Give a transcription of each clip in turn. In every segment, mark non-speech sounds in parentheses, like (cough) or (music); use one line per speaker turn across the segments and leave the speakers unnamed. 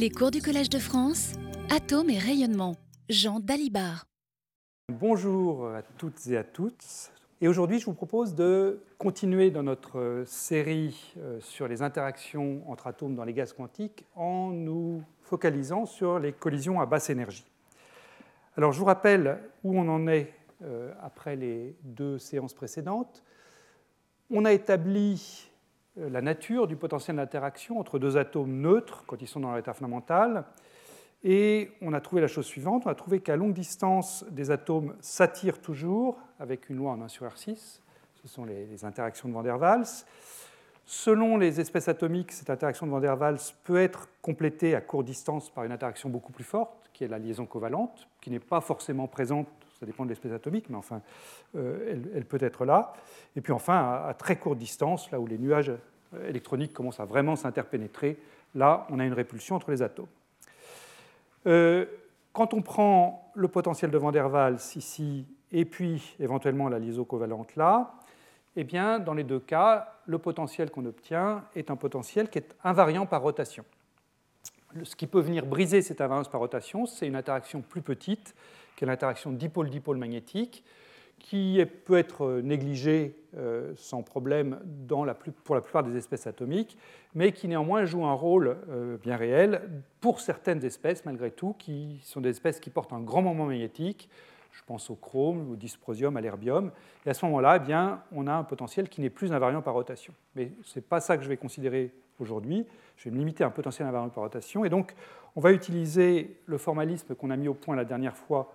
Les cours du Collège de France, Atomes et rayonnement. Jean Dalibard.
Bonjour à toutes et à tous. Et aujourd'hui, je vous propose de continuer dans notre série euh, sur les interactions entre atomes dans les gaz quantiques en nous focalisant sur les collisions à basse énergie. Alors, je vous rappelle où on en est euh, après les deux séances précédentes. On a établi euh, la nature du potentiel d'interaction entre deux atomes neutres quand ils sont dans l'état fondamental. Et on a trouvé la chose suivante, on a trouvé qu'à longue distance, des atomes s'attirent toujours avec une loi en 1 sur R6, ce sont les, interactions de Van der Waals. Selon les espèces atomiques, cette interaction de Van der Waals peut être complétée à courte distance par une interaction beaucoup plus forte, qui est la liaison covalente, qui n'est pas forcément présente, ça dépend de l'espèce atomique, mais enfin, euh, elle, peut être là. Et puis enfin, à très courte distance, là où les nuages électroniques commencent à vraiment s'interpénétrer, là, on a une répulsion entre les atomes. Euh, quand on prend le potentiel de Van der Waals ici, et puis éventuellement la liaison covalente là, eh bien, dans les deux cas, le potentiel qu'on obtient est un potentiel qui est invariant par rotation. Ce qui peut venir briser cette invariance par rotation, c'est une interaction plus petite, qui est l'interaction dipôle-dipôle magnétique, qui peut être négligé euh, sans problème pour la plupart des espèces atomiques, mais qui néanmoins joue un rôle euh, bien réel pour certaines espèces, malgré tout, qui sont des espèces qui portent un grand moment magnétique. Je pense au chrome, au dysprosium, à l'herbium. Et à ce moment-là, eh bien, on a un potentiel qui n'est plus invariant par rotation. Mais ce n'est pas ça que je vais considérer aujourd'hui. Je vais me limiter à un potentiel invariant par rotation. Et donc, on va utiliser le formalisme qu'on a mis au point la dernière fois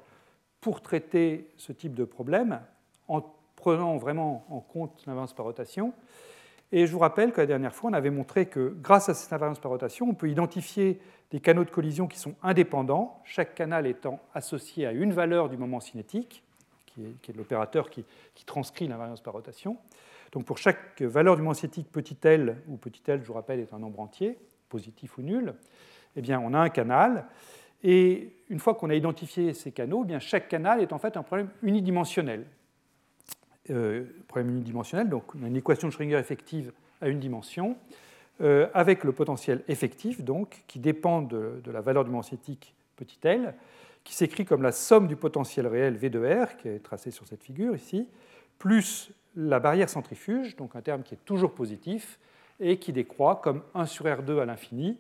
pour traiter ce type de problème en prenant vraiment en compte l'invariance par rotation. Et je vous rappelle que la dernière fois, on avait montré que grâce à cette invariance par rotation, on peut identifier des canaux de collision qui sont indépendants, chaque canal étant associé à une valeur du moment cinétique, qui est, l'opérateur qui, transcrit l'invariance par rotation. Donc pour chaque valeur du moment cinétique petit l, où petit l, je vous rappelle, est un nombre entier, positif ou nul, eh bien on a un canal. Et une fois qu'on a identifié ces canaux, eh bien chaque canal est en fait un problème unidimensionnel. Euh, problème unidimensionnel, donc on a une équation de Schrödinger effective à une dimension, euh, avec le potentiel effectif, donc, qui dépend de, la valeur du cinétique petit l, qui s'écrit comme la somme du potentiel réel V de R, qui est tracé sur cette figure ici, plus la barrière centrifuge, donc un terme qui est toujours positif, et qui décroît comme 1 sur R2 à l'infini,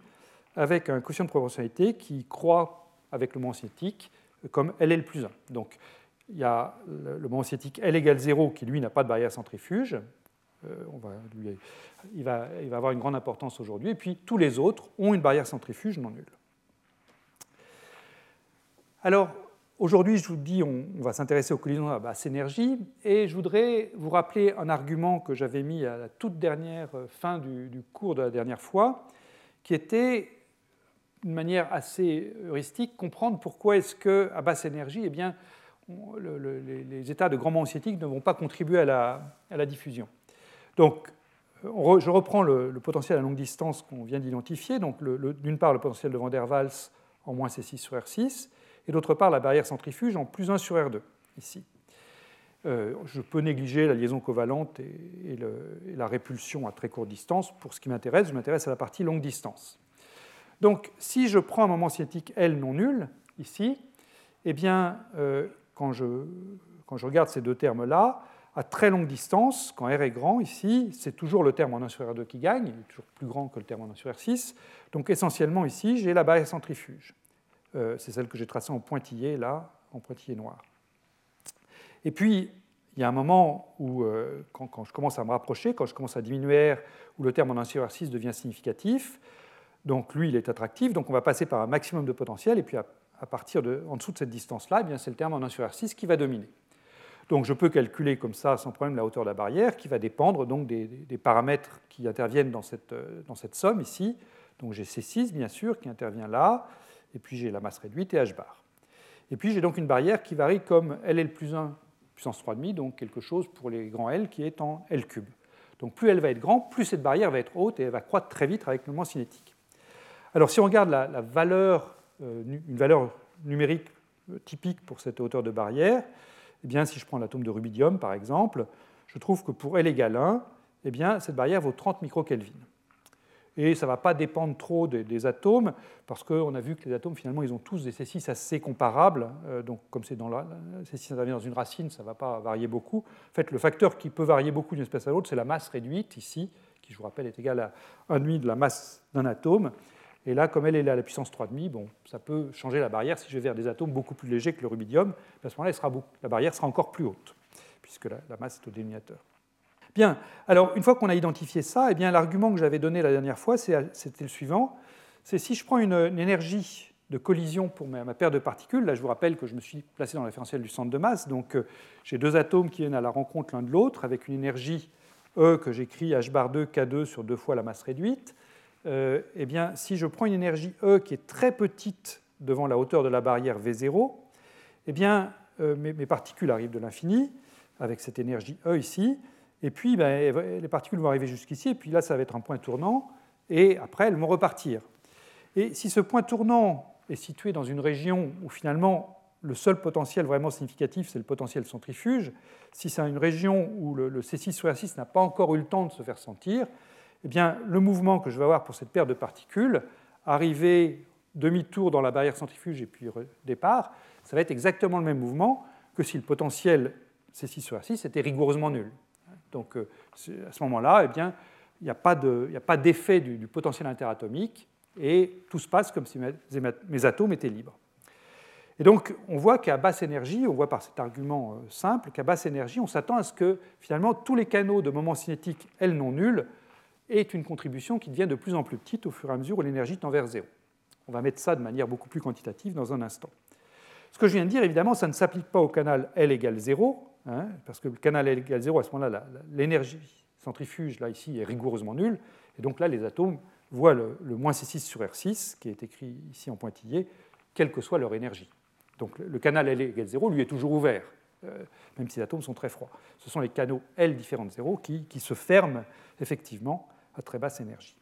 avec un quotient de proportionnalité qui croît avec le moment cinétique comme LL plus 1. Donc il y a le moment cinétique L égale 0 qui lui n'a pas de barrière centrifuge. Euh, il, va, il, va, avoir une grande importance aujourd'hui. Et puis tous les autres ont une barrière centrifuge non nulle. Alors aujourd'hui, je vous dis, on, on va s'intéresser aux collisions à basse énergie. Et je voudrais vous rappeler un argument que j'avais mis à la toute dernière fin du, du cours de la dernière fois, qui était d'une manière assez heuristique, comprendre pourquoi est-ce qu'à basse énergie, eh bien, les états de grand moment cinétique ne vont pas contribuer à la, diffusion. Donc, je reprends le, potentiel à longue distance qu'on vient d'identifier. Donc, d'une part, le potentiel de Van der Waals en moins C6 sur R6, et d'autre part, la barrière centrifuge en plus 1 sur R2, ici. Euh, je peux négliger la liaison covalente et, la répulsion à très courte distance. Pour ce qui m'intéresse, je m'intéresse à la partie longue distance. Donc, si je prends un moment cinétique L non nul, ici, eh bien, euh, quand, je, quand, je, regarde ces deux termes-là, à très longue distance, quand R est grand, ici, c'est toujours le terme en 1 sur R2 qui gagne, il est toujours plus grand que le terme en 1 sur R6. Donc, essentiellement, ici, j'ai la barrière centrifuge. Euh, c'est celle que j'ai tracée en pointillé, là, en pointillé noir. Et puis, il y a un moment où, euh, quand, quand, je commence à me rapprocher, quand je commence à diminuer R, où le terme en 1 sur R6 devient significatif, donc lui, il est attractif, donc on va passer par un maximum de potentiel, et puis à, partir de, en dessous de cette distance-là, eh c'est le terme en 1 sur R6 qui va dominer. Donc je peux calculer comme ça sans problème la hauteur de la barrière, qui va dépendre donc des, paramètres qui interviennent dans cette, dans cette somme ici. Donc j'ai C6, bien sûr, qui intervient là, et puis j'ai la masse réduite et H bar. Et puis j'ai donc une barrière qui varie comme LL plus 1 puissance 3,5, donc quelque chose pour les grands L qui est en L cube. Donc plus elle va être grande, plus cette barrière va être haute et elle va croître très vite avec le mouvement cinétique. Alors si on regarde la, valeur, euh, une valeur numérique typique pour cette hauteur de barrière, eh bien, si je prends l'atome de rubidium par exemple, je trouve que pour L égale 1, eh bien, cette barrière vaut 30 microkelvin. et ça ne va pas dépendre trop des, atomes, parce qu'on a vu que les atomes, finalement, ils ont tous des C6 assez comparables. Euh, donc, comme c'est dans la, C6 intervient dans une racine, ça ne va pas varier beaucoup. En fait, le facteur qui peut varier beaucoup d'une espèce à l'autre, c'est la masse réduite, ici, qui, je vous rappelle, est égale à 1,5 de la masse d'un atome. Et là, comme elle est à la puissance 3,5, bon, ça peut changer la barrière. Si je vais vers des atomes beaucoup plus légers que le rubidium, à ce moment-là, la barrière sera encore plus haute, puisque la, masse est au dénominateur. Bien, alors une fois qu'on a identifié ça, eh bien l'argument que j'avais donné la dernière fois, c'était le suivant. C'est si je prends une, énergie de collision pour ma, paire de particules, là je vous rappelle que je me suis placé dans le référentiel du centre de masse, donc euh, j'ai deux atomes qui viennent à la rencontre l'un de l'autre avec une énergie E que j'écris h bar 2 K2 sur deux fois la masse réduite. Euh, eh bien, si je prends une énergie E qui est très petite devant la hauteur de la barrière V0, eh bien, euh, mes particules arrivent de l'infini avec cette énergie E ici, et puis, ben, les particules vont arriver jusqu'ici, et puis là, ça va être un point tournant, et après, elles vont repartir. Et si ce point tournant est situé dans une région où finalement le seul potentiel vraiment significatif, c'est le potentiel centrifuge, si c'est une région où le, C6 sur R6 n'a pas encore eu le temps de se faire sentir, eh bien, le mouvement que je vais avoir pour cette paire de particules, arriver demi-tour dans la barrière centrifuge et puis départ, ça va être exactement le même mouvement que si le potentiel C6 sur R6 était rigoureusement nul. Donc euh, à ce moment-là, eh bien, il n'y a pas d'effet du, potentiel interatomique et tout se passe comme si mes, atomes étaient libres. Et donc on voit qu'à basse énergie, on voit par cet argument euh, simple qu'à basse énergie, on s'attend à ce que finalement tous les canaux de moment cinétique L non nuls aient une contribution qui devient de plus en plus petite au fur et à mesure où l'énergie tend vers zéro. On va mettre ça de manière beaucoup plus quantitative dans un instant. Ce que je viens de dire, évidemment, ça ne s'applique pas au canal L égale 0, Hein, parce que le canal L égale 0, à ce moment-là, l'énergie centrifuge, là, ici, est rigoureusement nulle, et donc là, les atomes voient le, moins C6 sur R6, qui est écrit ici en pointillé, quelle que soit leur énergie. Donc le, canal L égale 0, lui, est toujours ouvert, euh, même si les atomes sont très froids. Ce sont les canaux L différents de 0 qui, qui se ferment effectivement à très basse énergie.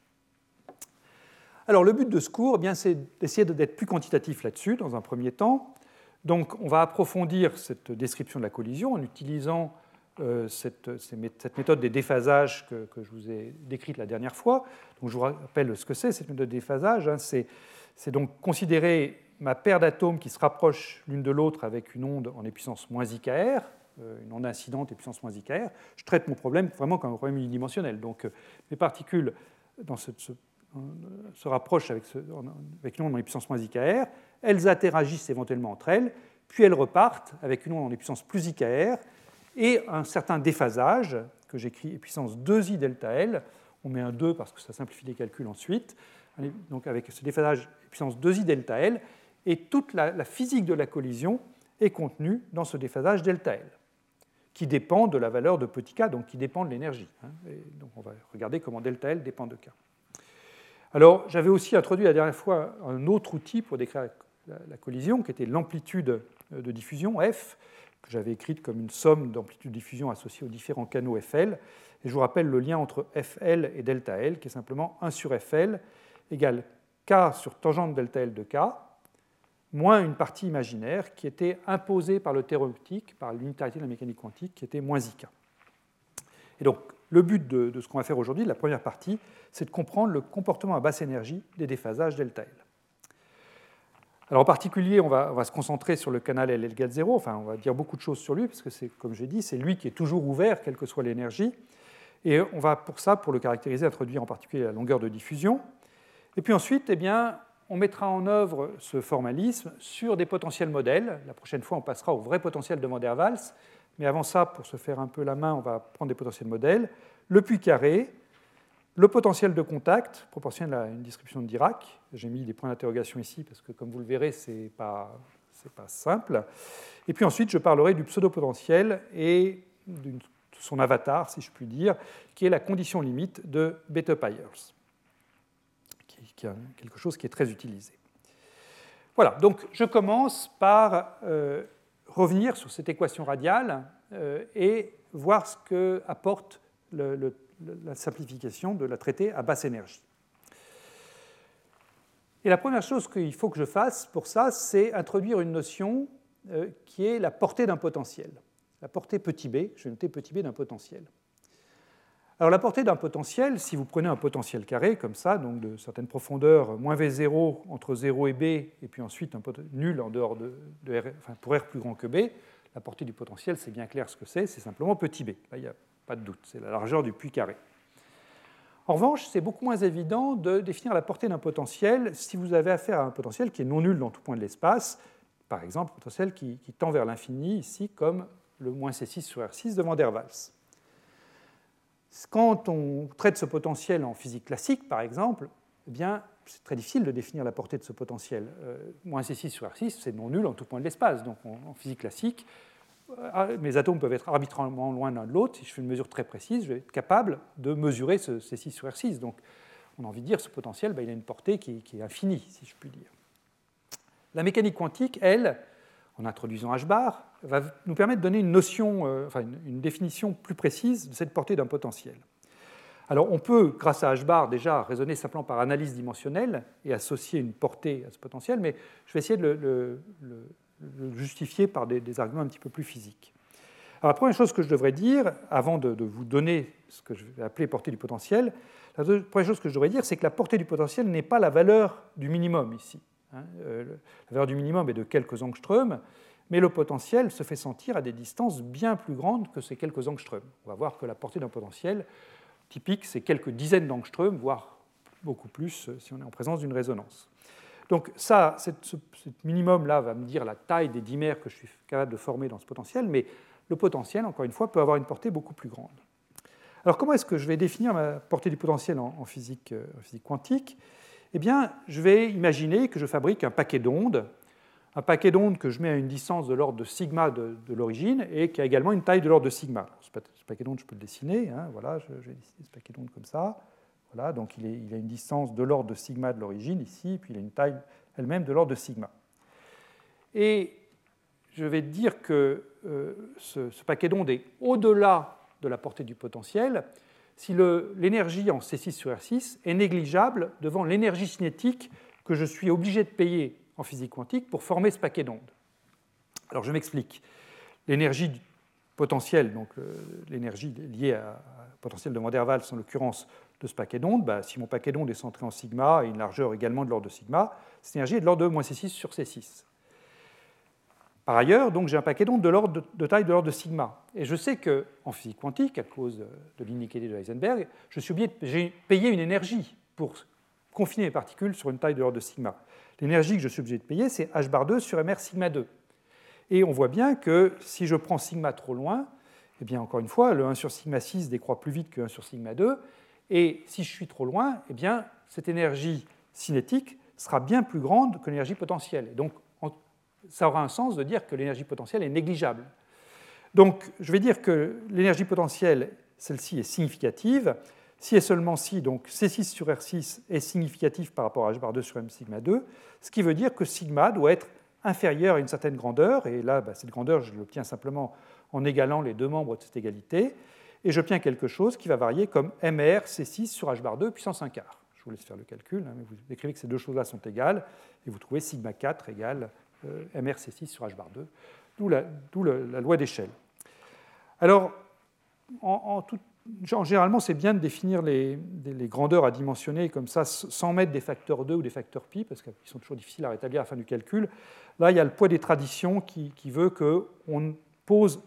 Alors le but de ce cours, eh c'est d'essayer d'être plus quantitatif là-dessus, dans un premier temps, donc on va approfondir cette description de la collision en utilisant euh, cette, méthode des déphasages que, je vous ai décrite la dernière fois. Donc je vous rappelle ce que c'est, cette méthode de déphasage. Hein. c'est, donc considérer ma paire d'atomes qui se rapprochent l'une de l'autre avec une onde en puissance moins IKR, une onde incidente et puissance moins IKR. Je traite mon problème vraiment comme un problème unidimensionnel. Donc euh, mes particules dans se, rapprochent avec, une onde en puissance moins IKR, elles interagissent éventuellement entre elles, puis elles repartent avec une onde en puissance plus IKR et un certain déphasage que j'écris puissance 2i delta L. On met un 2 parce que ça simplifie les calculs ensuite. Donc avec ce déphasage puissance 2i delta L, et toute la, physique de la collision est contenue dans ce déphasage delta L, qui dépend de la valeur de petit k, donc qui dépend de l'énergie. Hein. donc on va regarder comment delta L dépend de k. Alors j'avais aussi introduit la dernière fois un autre outil pour décrire la, collision, qui était l'amplitude de diffusion, F, que j'avais écrite comme une somme d'amplitude de diffusion associée aux différents canaux FL. Et je vous rappelle le lien entre FL et delta L, qui est simplement 1 sur FL égale K sur tangente delta L de K, moins une partie imaginaire qui était imposée par le théorème optique, par l'unitarité de la mécanique quantique, qui était moins IK. Et donc, le but de, de ce qu'on va faire aujourd'hui, la première partie, c'est de comprendre le comportement à basse énergie des déphasages delta L. Alors en particulier, on va, se concentrer sur le canal L égale 0, enfin on va dire beaucoup de choses sur lui, parce que c'est, comme j'ai dit, c'est lui qui est toujours ouvert, quelle que soit l'énergie. Et on va pour ça, pour le caractériser, introduire en particulier la longueur de diffusion. Et puis ensuite, eh bien, on mettra en œuvre ce formalisme sur des potentiels modèles. La prochaine fois, on passera au vrai potentiel de Van der. Mais avant ça, pour se faire un peu la main, on va prendre des potentiels modèles. Le puits carré, le potentiel de contact, proportionnel à une description de Dirac. J'ai mis des points d'interrogation ici parce que, comme vous le verrez, ce n'est pas, pas, simple. Et puis ensuite, je parlerai du pseudo-potentiel et de son avatar, si je puis dire, qui est la condition limite de Bethe-Pyers, qui, est quelque chose qui est très utilisé. Voilà, donc je commence par euh, revenir sur cette équation radiale euh, et voir ce que apporte la simplification de la traiter à basse énergie. Et la première chose qu'il faut que je fasse pour ça, c'est introduire une notion euh, qui est la portée d'un potentiel. La portée petit b, je vais noter petit b d'un potentiel. Alors la portée d'un potentiel, si vous prenez un potentiel carré comme ça, donc de certaines profondeurs, moins V0 entre 0 et B, et puis ensuite un nul en dehors de, R, enfin pour R plus grand que B, la portée du potentiel, c'est bien clair ce que c'est, c'est simplement petit b. Là, il n'y a pas de doute, c'est la largeur du puits carré. En revanche, c'est beaucoup moins évident de définir la portée d'un potentiel si vous avez affaire à un potentiel qui est non nul dans tout point de l'espace, par exemple un potentiel qui, tend vers l'infini, ici comme le moins C6 sur R6 de Van der Waals. Quand on traite ce potentiel en physique classique, par exemple, eh bien, c'est très difficile de définir la portée de ce potentiel. Euh, moins C6 sur R6, c'est non nul en tout point de l'espace. Donc en, physique classique, euh, mes atomes peuvent être arbitrairement loin l'un de l'autre. Si je fais une mesure très précise, je vais être capable de mesurer ce C6 sur R6. Donc on a envie de dire ce potentiel, ben, il a une portée qui, est infinie, si je puis dire. La mécanique quantique, elle, en introduisant h bar, va nous permettre de donner une notion, euh, enfin une définition plus précise de cette portée d'un potentiel. Alors on peut, grâce à h-bar, déjà raisonner simplement par analyse dimensionnelle et associer une portée à ce potentiel, mais je vais essayer de le, justifier par des, arguments un petit peu plus physiques. Alors la première chose que je devrais dire, avant de, vous donner ce que je vais appeler portée du potentiel, la première chose que je devrais dire, c'est que la portée du potentiel n'est pas la valeur du minimum ici. Hein. Euh, la valeur du minimum est de quelques angstroms, mais le potentiel se fait sentir à des distances bien plus grandes que ces quelques angstroms. On va voir que la portée d'un potentiel typique, c'est quelques dizaines d'angstroms, voire beaucoup plus euh, si on est en présence d'une résonance. Donc ça, ce minimum-là va me dire la taille des dimères que je suis capable de former dans ce potentiel, mais le potentiel, encore une fois, peut avoir une portée beaucoup plus grande. Alors comment est-ce que je vais définir ma portée du potentiel en, euh, en physique, quantique? Eh bien, je vais imaginer que je fabrique un paquet d'ondes, un paquet d'ondes que je mets à une distance de l'ordre de sigma de, l'origine et qui a également une taille de l'ordre de sigma. Ce paquet d'ondes, je peux le dessiner. Hein, voilà, je, vais dessiner ce paquet d'ondes comme ça. Voilà, donc il, a une distance de l'ordre de sigma de l'origine ici, puis il a une taille elle-même de l'ordre de sigma. Et je vais dire que euh, ce, paquet d'ondes est au-delà de la portée du potentiel si l'énergie en C6 sur R6 est négligeable devant l'énergie cinétique que je suis obligé de payer en physique quantique pour former ce paquet d'ondes. Alors je m'explique. L'énergie potentielle, donc euh, l'énergie liée au potentiel de Van der Waals en l'occurrence de ce paquet d'ondes, bah, si mon paquet d'ondes est centré en sigma et une largeur également de l'ordre de sigma, cette énergie est de l'ordre de moins C6 sur C6. Par ailleurs, donc j'ai un paquet d'ondes de, l'ordre de, taille de l'ordre de sigma. Et je sais qu'en physique quantique, à cause de l'inégalité de Heisenberg, je de payer une énergie pour confiner les particules sur une taille de l'ordre de sigma. L'énergie que je suis obligé de payer, c'est h bar 2 sur mr sigma 2. Et on voit bien que si je prends sigma trop loin, eh bien encore une fois, le 1 sur sigma 6 décroît plus vite que 1 sur sigma 2. Et si je suis trop loin, eh bien cette énergie cinétique sera bien plus grande que l'énergie potentielle. Ça aura un sens de dire que l'énergie potentielle est négligeable. Donc je vais dire que l'énergie potentielle, celle-ci, est significative. Si et seulement si, donc C6 sur R6 est significatif par rapport à h bar 2 sur m sigma 2, ce qui veut dire que sigma doit être inférieur à une certaine grandeur, et là, bah, cette grandeur, je l'obtiens simplement en égalant les deux membres de cette égalité, et j'obtiens quelque chose qui va varier comme MR C6 sur h bar 2 puissance 1 quart. Je vous laisse faire le calcul, hein, mais vous décrivez que ces deux choses-là sont égales, et vous trouvez sigma 4 égale euh, MR C6 sur h bar 2, d'où la, loi d'échelle. Alors, en, en généralement, c'est bien de définir les, grandeurs à dimensionner comme ça, sans mettre des facteurs 2 ou des facteurs pi, parce qu'ils sont toujours difficiles à rétablir à la fin du calcul. Là, il y a le poids des traditions qui, veut qu'on pose,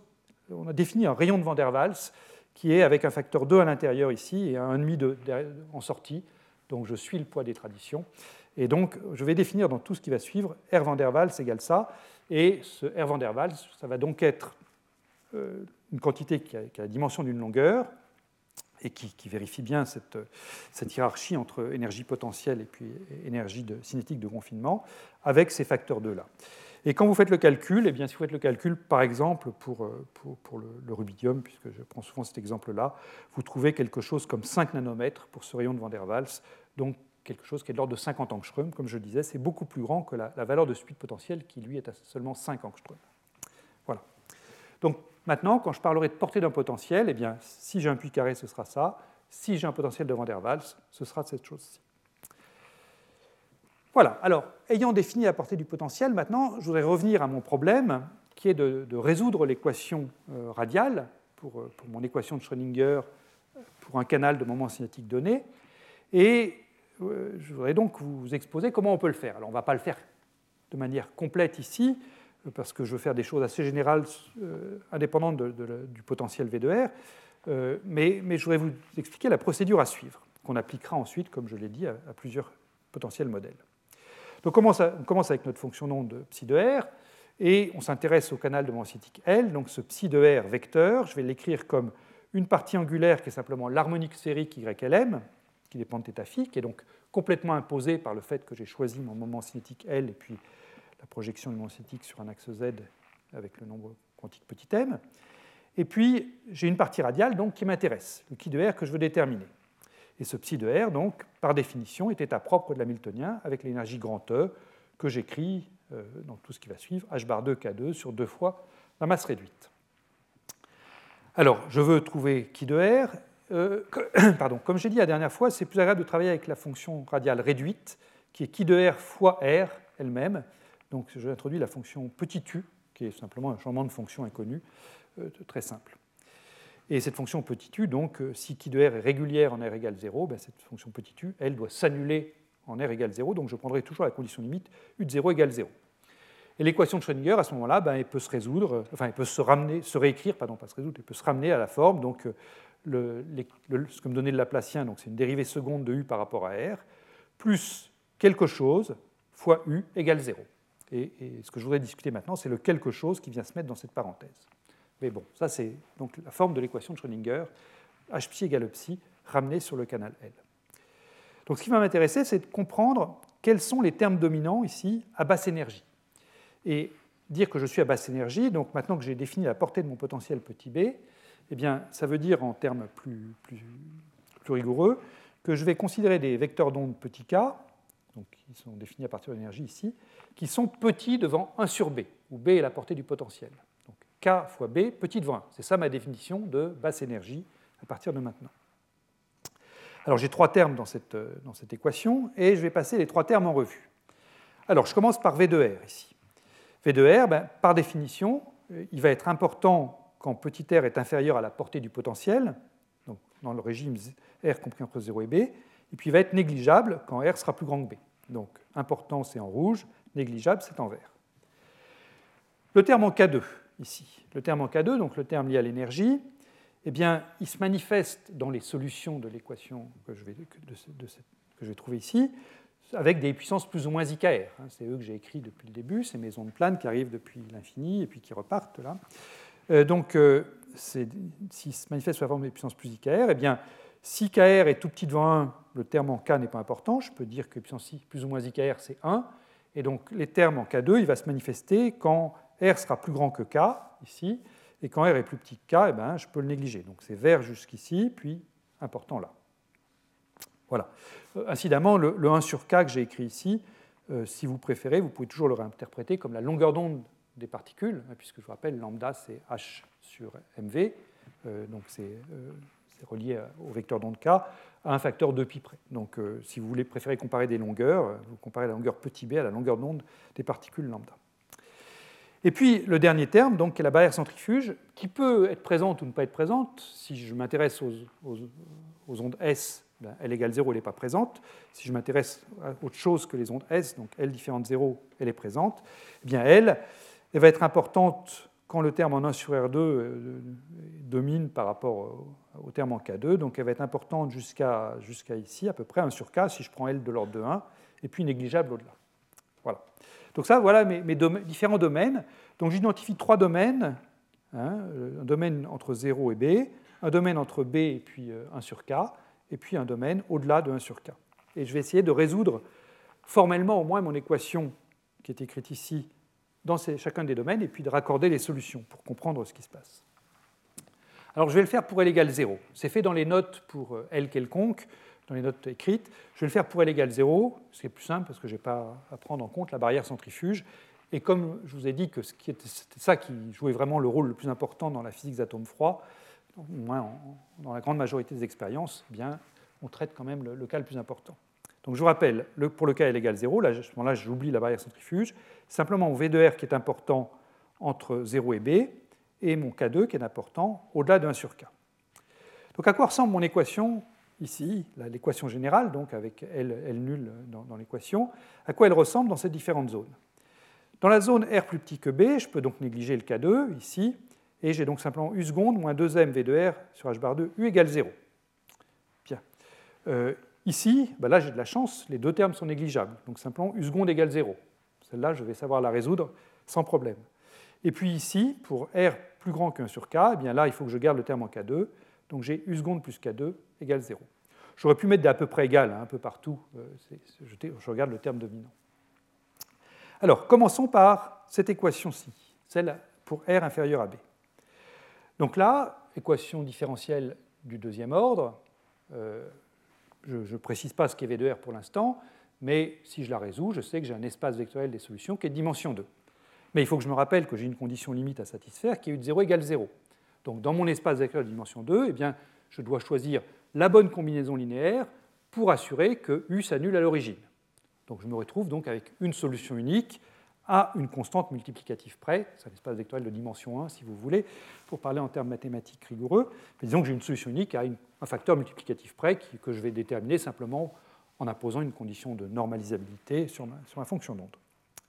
on a défini un rayon de Van der Waals qui est avec un facteur 2 à l'intérieur ici et un 1,5 en sortie. Donc je suis le poids des traditions. Et donc je vais définir dans tout ce qui va suivre R van der Waals égale ça. Et ce R van der Waals, ça va donc être euh, une quantité qui a la dimension d'une longueur, et qui, vérifie bien cette, hiérarchie entre énergie potentielle et puis énergie cinétique de confinement, avec ces facteurs 2 là. Et quand vous faites le calcul, eh bien, si vous faites le calcul, par exemple, pour, pour, le, rubidium, puisque je prends souvent cet exemple-là, vous trouvez quelque chose comme 5 nanomètres pour ce rayon de Van der Waals, donc quelque chose qui est de l'ordre de 50 angstroms, comme je le disais, c'est beaucoup plus grand que la, valeur de speed potentiel qui, lui, est à seulement 5 angstroms. Voilà. Donc, Maintenant, quand je parlerai de portée d'un potentiel, eh bien, si j'ai un puits carré, ce sera ça. Si j'ai un potentiel de Van der Waals, ce sera cette chose-ci. Voilà, alors, ayant défini la portée du potentiel, maintenant, je voudrais revenir à mon problème, qui est de, résoudre l'équation euh, radiale pour, euh, pour, mon équation de Schrödinger pour un canal de moment cinétique donné. Et euh, je voudrais donc vous exposer comment on peut le faire. Alors on ne va pas le faire de manière complète ici, parce que je veux faire des choses assez générales euh, indépendantes du potentiel V de R, euh, mais, je voudrais vous expliquer la procédure à suivre, qu'on appliquera ensuite, comme je l'ai dit, à, plusieurs potentiels modèles. Donc on commence, avec notre fonction d'onde psi de R, et on s'intéresse au canal de cinétique L, donc ce psi de R vecteur, je vais l'écrire comme une partie angulaire qui est simplement l'harmonique sphérique YLM, qui dépend de θ qui est donc complètement imposée par le fait que j'ai choisi mon moment cinétique L et puis la projection du moment cinétique sur un axe Z avec le nombre quantique petit m. Et puis, j'ai une partie radiale donc, qui m'intéresse, le qui de R que je veux déterminer. Et ce psi de R, donc, par définition, est état propre de l'hamiltonien avec l'énergie grand E que j'écris euh, dans tout ce qui va suivre, h bar 2 K2 sur deux fois la masse réduite. Alors, je veux trouver qui de R. Euh, (coughs) pardon, comme j'ai dit la dernière fois, c'est plus agréable de travailler avec la fonction radiale réduite, qui est qui de R fois R elle-même. Donc, je vais introduire la fonction petit u, qui est simplement un changement de fonction inconnu, euh, très simple. Et cette fonction petit u, donc, euh, si qui de R est régulière en R égale 0, ben, cette fonction petit u, elle doit s'annuler en R égale 0, donc je prendrai toujours la condition limite u de 0 égale 0. Et l'équation de Schrödinger, à ce moment-là, ben, elle peut se résoudre, enfin, elle peut se ramener, se réécrire, pardon, pas se résoudre, elle peut se ramener à la forme. Donc, ce que me donnait le Laplacien, donc c'est une dérivée seconde de u par rapport à r, plus quelque chose fois u égale 0. Et, ce que je voudrais discuter maintenant, c'est le quelque chose qui vient se mettre dans cette parenthèse. Mais bon, ça c'est donc la forme de l'équation de Schrödinger, h psi égale psi, ramenée sur le canal L. Donc ce qui va m'intéresser, c'est de comprendre quels sont les termes dominants ici à basse énergie. Et dire que je suis à basse énergie, donc maintenant que j'ai défini la portée de mon potentiel petit b, eh bien, ça veut dire en termes plus, rigoureux que je vais considérer des vecteurs d'onde petit k, donc qui sont définis à partir de l'énergie ici, qui sont petits devant 1 sur b, où b est la portée du potentiel. Donc k fois b, petit devant 1. C'est ça ma définition de basse énergie à partir de maintenant. Alors j'ai trois termes dans cette, équation, et je vais passer les trois termes en revue. Alors je commence par V de R ici. V de R, ben, par définition, il va être important quand petit r est inférieur à la portée du potentiel, donc dans le régime r compris entre 0 et b, et puis il va être négligeable quand r sera plus grand que b. Donc important c'est en rouge, négligeable c'est en vert. Le terme en K2 ici, le terme en K2, donc le terme lié à l'énergie, eh bien, il se manifeste dans les solutions de l'équation que, je vais, que je vais trouver ici, avec des puissances plus ou moins IKR. Hein. C'est eux que j'ai écrit depuis le début, ces maisons de plane qui arrivent depuis l'infini et puis qui repartent là. Euh, donc, euh, s'il se manifeste sous la forme de puissance plus IKR, eh bien, si KR est tout petit devant 1, le terme en K n'est pas important. Je peux dire que puissance plus ou moins IKR, c'est 1. Et donc, les termes en K2, il va se manifester quand R sera plus grand que K, ici, et quand R est plus petit que K, eh ben, je peux le négliger. Donc, c'est vert jusqu'ici, puis important là. Voilà. Euh, incidemment, le, 1 sur K que j'ai écrit ici, si vous préférez, vous pouvez toujours le réinterpréter comme la longueur d'onde des particules, hein, puisque je vous rappelle, lambda c'est h sur mv, euh, donc euh, c'est relié au vecteur d'onde k, à un facteur 2 pi près. Donc euh, si vous voulez préférer comparer des longueurs, vous comparez la longueur petit b à la longueur d'onde des particules lambda. Et puis le dernier terme, donc, est la barrière centrifuge, qui peut être présente ou ne pas être présente. Si je m'intéresse aux, aux, ondes S, ben, L égale 0, elle n'est pas présente. Si je m'intéresse à autre chose que les ondes S, donc L différente 0, elle est présente. Eh bien L, elle va être importante quand le terme en 1 sur R2 euh, domine par rapport au terme en K2. Donc elle va être importante jusqu'à ici, à peu près 1 sur K, si je prends L de l'ordre de 1, et puis négligeable au-delà. Voilà. Donc ça, voilà mes, différents domaines. Donc j'identifie trois domaines. Hein, un domaine entre 0 et B, un domaine entre B et puis 1 euh, sur K, et puis un domaine au-delà de 1 sur K. Et je vais essayer de résoudre formellement au moins mon équation qui est écrite ici dans chacun des domaines et puis de raccorder les solutions pour comprendre ce qui se passe. Alors je vais le faire pour L égale 0. C'est fait dans les notes pour euh, L quelconque, dans les notes écrites. Je vais le faire pour L égale 0, ce qui est plus simple parce que je n'ai pas à prendre en compte la barrière centrifuge. Et comme je vous ai dit que c'était ça qui jouait vraiment le rôle le plus important dans la physique des atomes froids, au moins dans la grande majorité des expériences, eh bien, on traite quand même le cas le plus important. Donc je vous rappelle, pour le cas L égale 0, là, à ce moment-là, j'oublie la barrière centrifuge. Simplement mon V de R qui est important entre 0 et B, et mon K2 qui est important au-delà de 1 sur K. Donc à quoi ressemble mon équation ici, l'équation générale, donc avec L, L nul dans, l'équation, à quoi elle ressemble dans ces différentes zones? Dans la zone R plus petit que B, je peux donc négliger le K2 ici, et j'ai donc simplement U seconde moins 2m V de R sur H bar 2, U égale 0. Bien. Euh, ici, ben là j'ai de la chance, les deux termes sont négligeables, donc simplement U seconde égale 0. Celle-là, je vais savoir la résoudre sans problème. Et puis ici, pour R plus grand que 1 sur K, eh bien là, il faut que je garde le terme en K2, donc j'ai U seconde plus K2 égale 0. J'aurais pu mettre des à peu près égal hein, un peu partout, euh, je, regarde le terme dominant. Alors, commençons par cette équation-ci, celle pour R inférieur à B. Donc là, équation différentielle du deuxième ordre, euh, je ne précise pas ce qu'est V de R pour l'instant, mais si je la résous, je sais que j'ai un espace vectoriel des solutions qui est de dimension 2. Mais il faut que je me rappelle que j'ai une condition limite à satisfaire qui est U de 0 égale 0. Donc dans mon espace vectoriel de dimension 2, eh bien, je dois choisir la bonne combinaison linéaire pour assurer que U s'annule à l'origine. Donc je me retrouve donc avec une solution unique à une constante multiplicative près, c'est un espace vectoriel de dimension 1 si vous voulez, pour parler en termes mathématiques rigoureux. Mais disons que j'ai une solution unique à un facteur multiplicatif près que je vais déterminer simplement en imposant une condition de normalisabilité sur ma, fonction d'onde.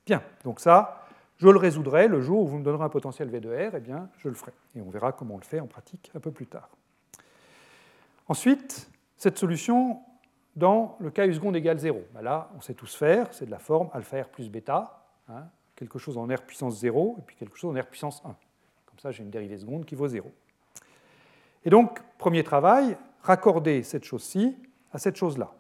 Bien, donc ça, je le résoudrai le jour où vous me donnerez un potentiel V de R, eh bien, je le ferai. Et on verra comment on le fait en pratique un peu plus tard. Ensuite, cette solution dans le cas U seconde égale 0. Ben là, on sait tous faire, c'est de la forme alpha R plus bêta, hein, quelque chose en R puissance 0 et puis quelque chose en R puissance 1. Comme ça, j'ai une dérivée seconde qui vaut 0. Et donc, premier travail, raccorder cette chose-ci à cette chose-là.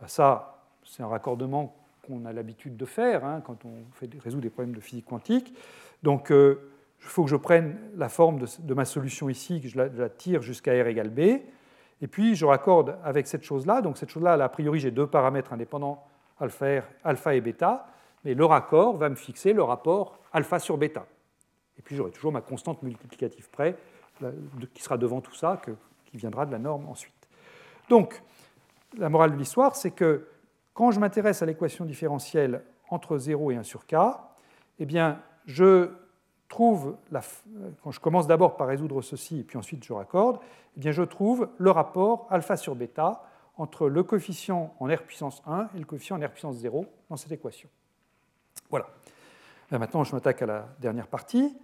Ben ça, c'est un raccordement qu'on a l'habitude de faire hein, quand on fait, résout des problèmes de physique quantique. Donc, euh, il faut que je prenne la forme de, ma solution ici, que je la tire jusqu'à R égale B. Et puis, je raccorde avec cette chose-là. Donc, cette chose-là, a priori, j'ai deux paramètres indépendants, alpha, alpha et bêta. Mais le raccord va me fixer le rapport alpha sur bêta. Et puis, j'aurai toujours ma constante multiplicative près, qui sera devant tout ça, qui viendra de la norme ensuite. Donc, la morale de l'histoire, c'est que quand je m'intéresse à l'équation différentielle entre 0 et 1 sur k, eh bien, je trouve, quand je commence d'abord par résoudre ceci et puis ensuite je raccorde, eh bien je trouve le rapport alpha sur bêta entre le coefficient en R puissance 1 et le coefficient en R puissance 0 dans cette équation. Voilà. maintenant, je m'attaque à la dernière partie.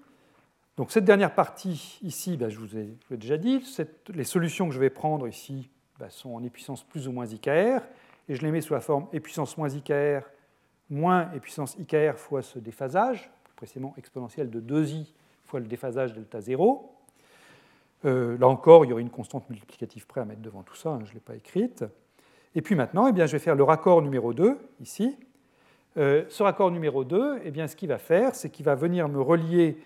Donc cette dernière partie ici, ben, je vous ai, déjà dit, les solutions que je vais prendre ici ben, sont en E puissance plus ou moins IKR, et je les mets sous la forme E puissance moins IKR moins E puissance IKR fois ce déphasage, précisément exponentielle de 2i fois le déphasage delta 0. Euh, là encore, il y aurait une constante multiplicative près à mettre devant tout ça, hein, je ne l'ai pas écrite. Et puis maintenant, eh bien, je vais faire le raccord numéro 2, ici. Euh, ce raccord numéro 2, eh bien, ce qu'il va faire, c'est qu'il va venir me relier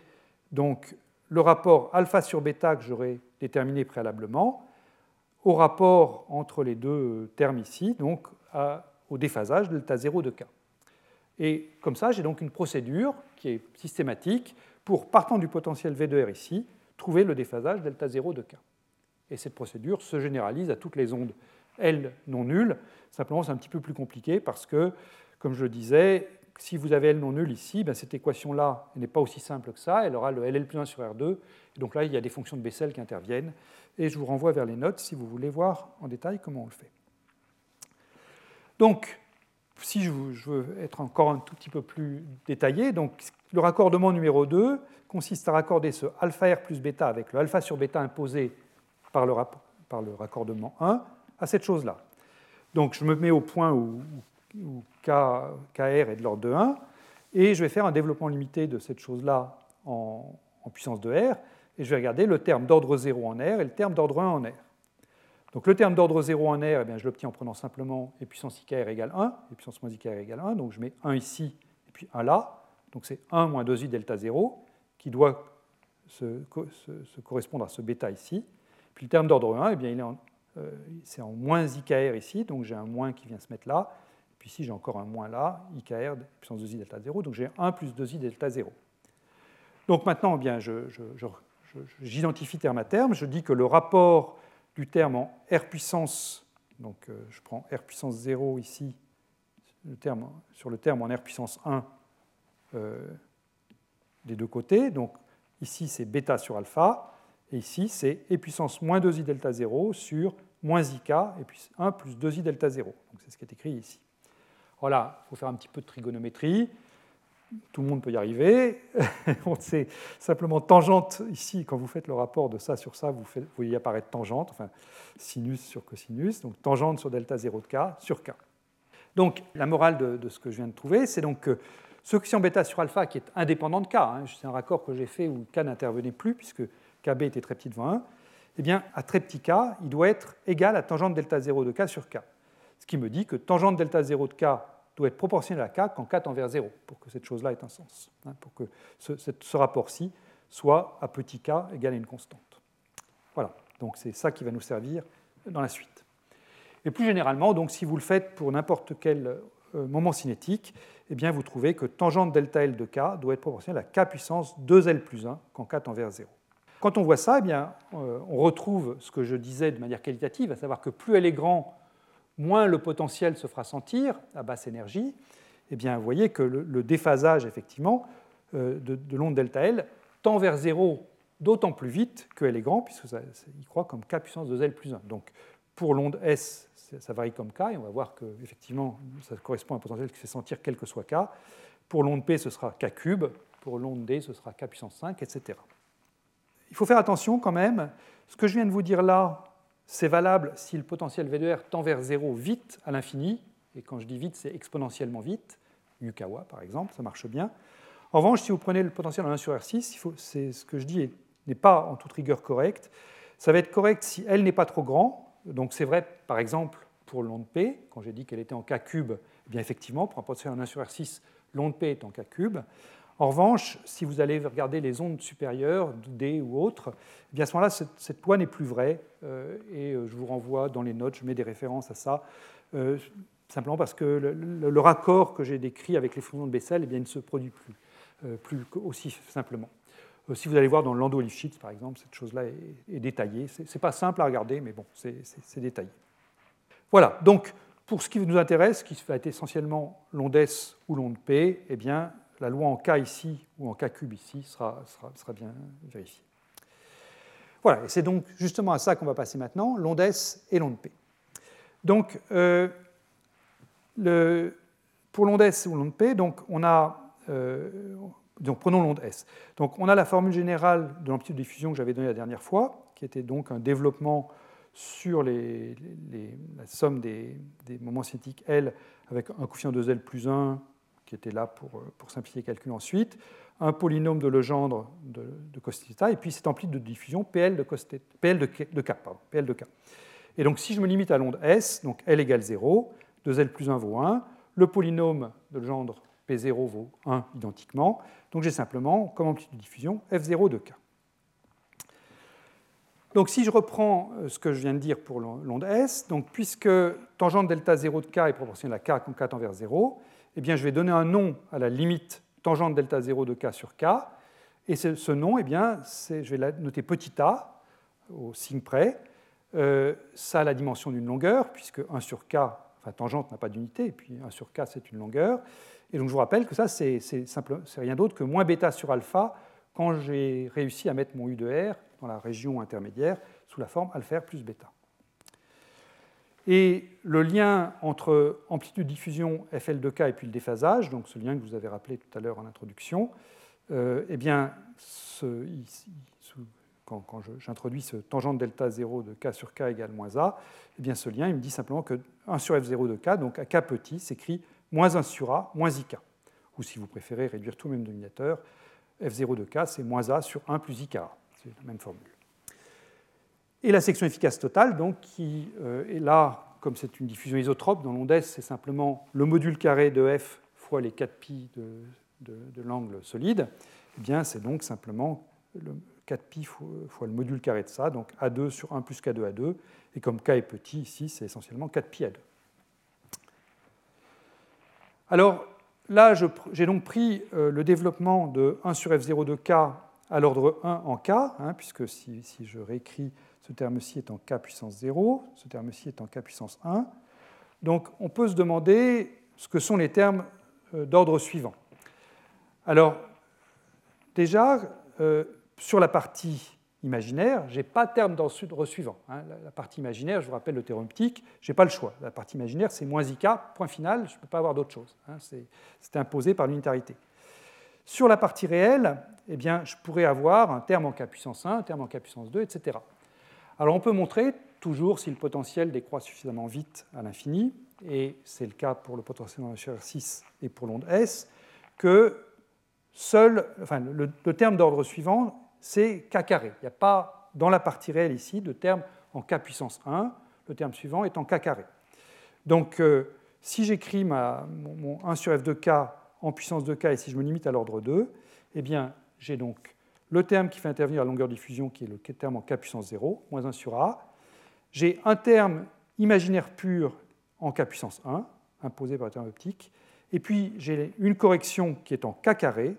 donc, le rapport alpha sur bêta que j'aurais déterminé préalablement au rapport entre les deux termes ici, donc au déphasage delta 0 de k. Et comme ça, j'ai donc une procédure qui est systématique pour, partant du potentiel V de R ici, trouver le déphasage delta 0 de K. Et cette procédure se généralise à toutes les ondes L non nulles. Simplement, c'est un petit peu plus compliqué parce que, comme je le disais, si vous avez L non nul ici, ben cette équation-là n'est pas aussi simple que ça. Elle aura le LL plus 1 sur R2. Et donc là, il y a des fonctions de Bessel qui interviennent. Et je vous renvoie vers les notes si vous voulez voir en détail comment on le fait. Donc, si je veux être encore un tout petit peu plus détaillé, donc le raccordement numéro 2 consiste à raccorder ce alpha R plus bêta avec le alpha sur bêta imposé par le, par le raccordement 1 à cette chose-là. Donc je me mets au point où, K, KR est de l'ordre de 1, et je vais faire un développement limité de cette chose-là en, puissance de R, et je vais regarder le terme d'ordre 0 en R et le terme d'ordre 1 en R. Donc le terme d'ordre 0 en R, eh bien, je l'obtiens en prenant simplement e puissance IKR égale 1, e puissance moins IKR égale 1, donc je mets 1 ici et puis 1 là, donc c'est 1 moins 2i delta 0 qui doit se, correspondre à ce bêta ici. Puis le terme d'ordre 1, eh bien, il est euh, c'est en moins IKR ici, donc j'ai un moins qui vient se mettre là. Ici, j'ai encore un moins là, IKR puissance 2i delta 0, donc j'ai 1 plus 2i delta 0. Donc maintenant, eh j'identifie terme à terme, je dis que le rapport du terme en R puissance, donc euh, je prends R puissance 0 ici, le terme, sur le terme en R puissance 1 euh, des deux côtés. Donc ici c'est bêta sur alpha, Et ici, c'est e puissance moins 2i delta 0 sur moins ik, et puis 1 plus 2i delta 0. Donc c'est ce qui est écrit ici. Voilà, il faut faire un petit peu de trigonométrie. Tout le monde peut y arriver. (laughs) c'est simplement tangente ici, quand vous faites le rapport de ça sur ça, vous, voyez apparaître tangente, enfin sinus sur cosinus, donc tangente sur delta 0 de k sur k. Donc la morale de, ce que je viens de trouver, c'est donc que ce coefficient bêta sur alpha qui est indépendant de k, hein, c'est un raccord que j'ai fait où k n'intervenait plus puisque kb était très petit devant 1, eh bien à très petit k, il doit être égal à tangente delta 0 de k sur k. Ce qui me dit que tangente delta 0 de k doit être proportionnel à k quand k tend vers 0, pour que cette chose-là ait un sens, hein, pour que ce, rapport-ci soit à petit k égal à une constante. Voilà, donc c'est ça qui va nous servir dans la suite. Et plus généralement, donc, si vous le faites pour n'importe quel euh, moment cinétique, eh bien, vous trouvez que tangente delta L de k doit être proportionnelle à k puissance 2L plus 1 quand k tend vers 0. Quand on voit ça, eh bien, euh, on retrouve ce que je disais de manière qualitative, à savoir que plus elle est grande, moins le potentiel se fera sentir à basse énergie, eh bien, vous voyez que le, déphasage, effectivement, euh, de, l'onde delta L tend vers 0 d'autant plus vite qu'elle est grande, puisque ça, il croit comme k puissance de L plus 1. Donc, pour l'onde S, ça varie comme k, et on va voir que, effectivement, ça correspond à un potentiel qui fait sentir quel que soit k. Pour l'onde P, ce sera k cube, pour l'onde D, ce sera k puissance 5, etc. Il faut faire attention quand même, ce que je viens de vous dire là, c'est valable si le potentiel V de R tend vers 0 vite à l'infini, et quand je dis vite, c'est exponentiellement vite, Yukawa par exemple, ça marche bien. En revanche, si vous prenez le potentiel en 1 sur R6, c'est ce que je dis n'est pas en toute rigueur correct. Ça va être correct si L n'est pas trop grand. Donc c'est vrai, par exemple, pour l'onde P, quand j'ai dit qu'elle était en K cube, eh bien effectivement, pour un potentiel en 1 sur R6, l'onde P est en K cube. En revanche, si vous allez regarder les ondes supérieures, D ou autres, eh bien à ce moment-là, cette, loi n'est plus vraie. Euh, et euh, je vous renvoie dans les notes, je mets des références à ça, euh, simplement parce que le, raccord que j'ai décrit avec les fonctions de Bessel eh bien, il ne se produit plus, plus aussi simplement. si vous allez voir dans Lifshitz, par exemple, cette chose-là est, détaillée. Ce n'est pas simple à regarder, mais bon, c'est détaillé. Voilà, donc pour ce qui nous intéresse, qui va être essentiellement l'onde S ou l'onde P, eh bien, la loi en K ici ou en K cube ici sera, sera, bien vérifiée. Voilà, et c'est donc justement à ça qu'on va passer maintenant, l'onde S et l'onde P. Donc, euh, le, pour l'onde S ou l'onde P, donc on a, euh, donc prenons l'onde S. Donc on a la formule générale de l'amplitude de diffusion que j'avais donnée la dernière fois, qui était donc un développement sur les, la somme des, des, moments cinétiques L avec un coefficient de L plus 1 qui était là pour, euh, pour simplifier le calcul ensuite, un polynôme de Legendre de, de cos et puis cette amplitude de diffusion PL de, de, de K. De K. Et donc si je me limite à l'onde S, donc L égale 0, 2L plus 1 vaut 1, le polynôme de Legendre P0 vaut 1 identiquement, donc j'ai simplement comme amplitude de diffusion F0 de K. Donc si je reprends euh, ce que je viens de dire pour l'onde S, donc puisque tangente delta 0 de K est proportionnelle à K quand K tend vers 0, eh bien, je vais donner un nom à la limite tangente delta 0 de k sur k. Et ce, nom, eh bien, je vais la noter petit a, au signe près. Euh, ça a la dimension d'une longueur, puisque 1 sur k, enfin tangente n'a pas d'unité, et puis 1 sur k, c'est une longueur. Et donc je vous rappelle que ça, c'est rien d'autre que moins bêta sur alpha quand j'ai réussi à mettre mon U de R dans la région intermédiaire sous la forme alpha plus bêta. Et le lien entre amplitude diffusion FL de K et puis le déphasage, donc ce lien que vous avez rappelé tout à l'heure en introduction, euh, eh bien, quand, j'introduis ce tangente delta 0 de K sur K égale moins A, eh bien, ce lien il me dit simplement que 1 sur F0 de K, donc à K petit, s'écrit moins 1 sur A moins IK. Ou si vous préférez réduire tout le même dénominateur, F0 de K, c'est moins A sur 1 plus IK. C'est la même formule. Et la section efficace totale, qui euh, est là, comme c'est une diffusion isotrope, dans l'onde S, c'est simplement le module carré de f fois les 4 pi de, l'angle solide, eh c'est donc simplement le 4 pi fois, le module carré de ça, donc A2 sur 1 plus K2 A2, et comme K est petit, ici, c'est essentiellement 4 pi A2. Alors, là, j'ai donc pris euh, le développement de 1 sur F0 de K à l'ordre 1 en K, hein, puisque si, je réécris ce terme-ci est en k puissance 0, ce terme-ci est en k puissance 1. Donc on peut se demander ce que sont les termes euh, d'ordre suivant. Alors, déjà, euh, sur la partie imaginaire, je n'ai pas terme d'ordre suivant. Hein. La, partie imaginaire, je vous rappelle le théorème optique, je n'ai pas le choix. La partie imaginaire, c'est moins ik, point final, je ne peux pas avoir d'autre chose. Hein. C'est imposé par l'unitarité. Sur la partie réelle, eh bien, je pourrais avoir un terme en k puissance 1, un terme en k puissance 2, etc. Alors on peut montrer, toujours si le potentiel décroît suffisamment vite à l'infini, et c'est le cas pour le potentiel en HR6 et pour l'onde S, que seul, le, terme d'ordre suivant, c'est k carré. Il n'y a pas, dans la partie réelle ici, de terme en k puissance 1. Le terme suivant est en k carré. Donc, euh, si j'écris mon, 1 sur f de k en puissance de k et si je me limite à l'ordre 2, eh bien, j'ai donc le terme qui fait intervenir la longueur de diffusion, qui est le terme en k puissance 0, moins 1 sur a. J'ai un terme imaginaire pur en k puissance 1, imposé par le terme optique. Et puis, j'ai une correction qui est en k carré,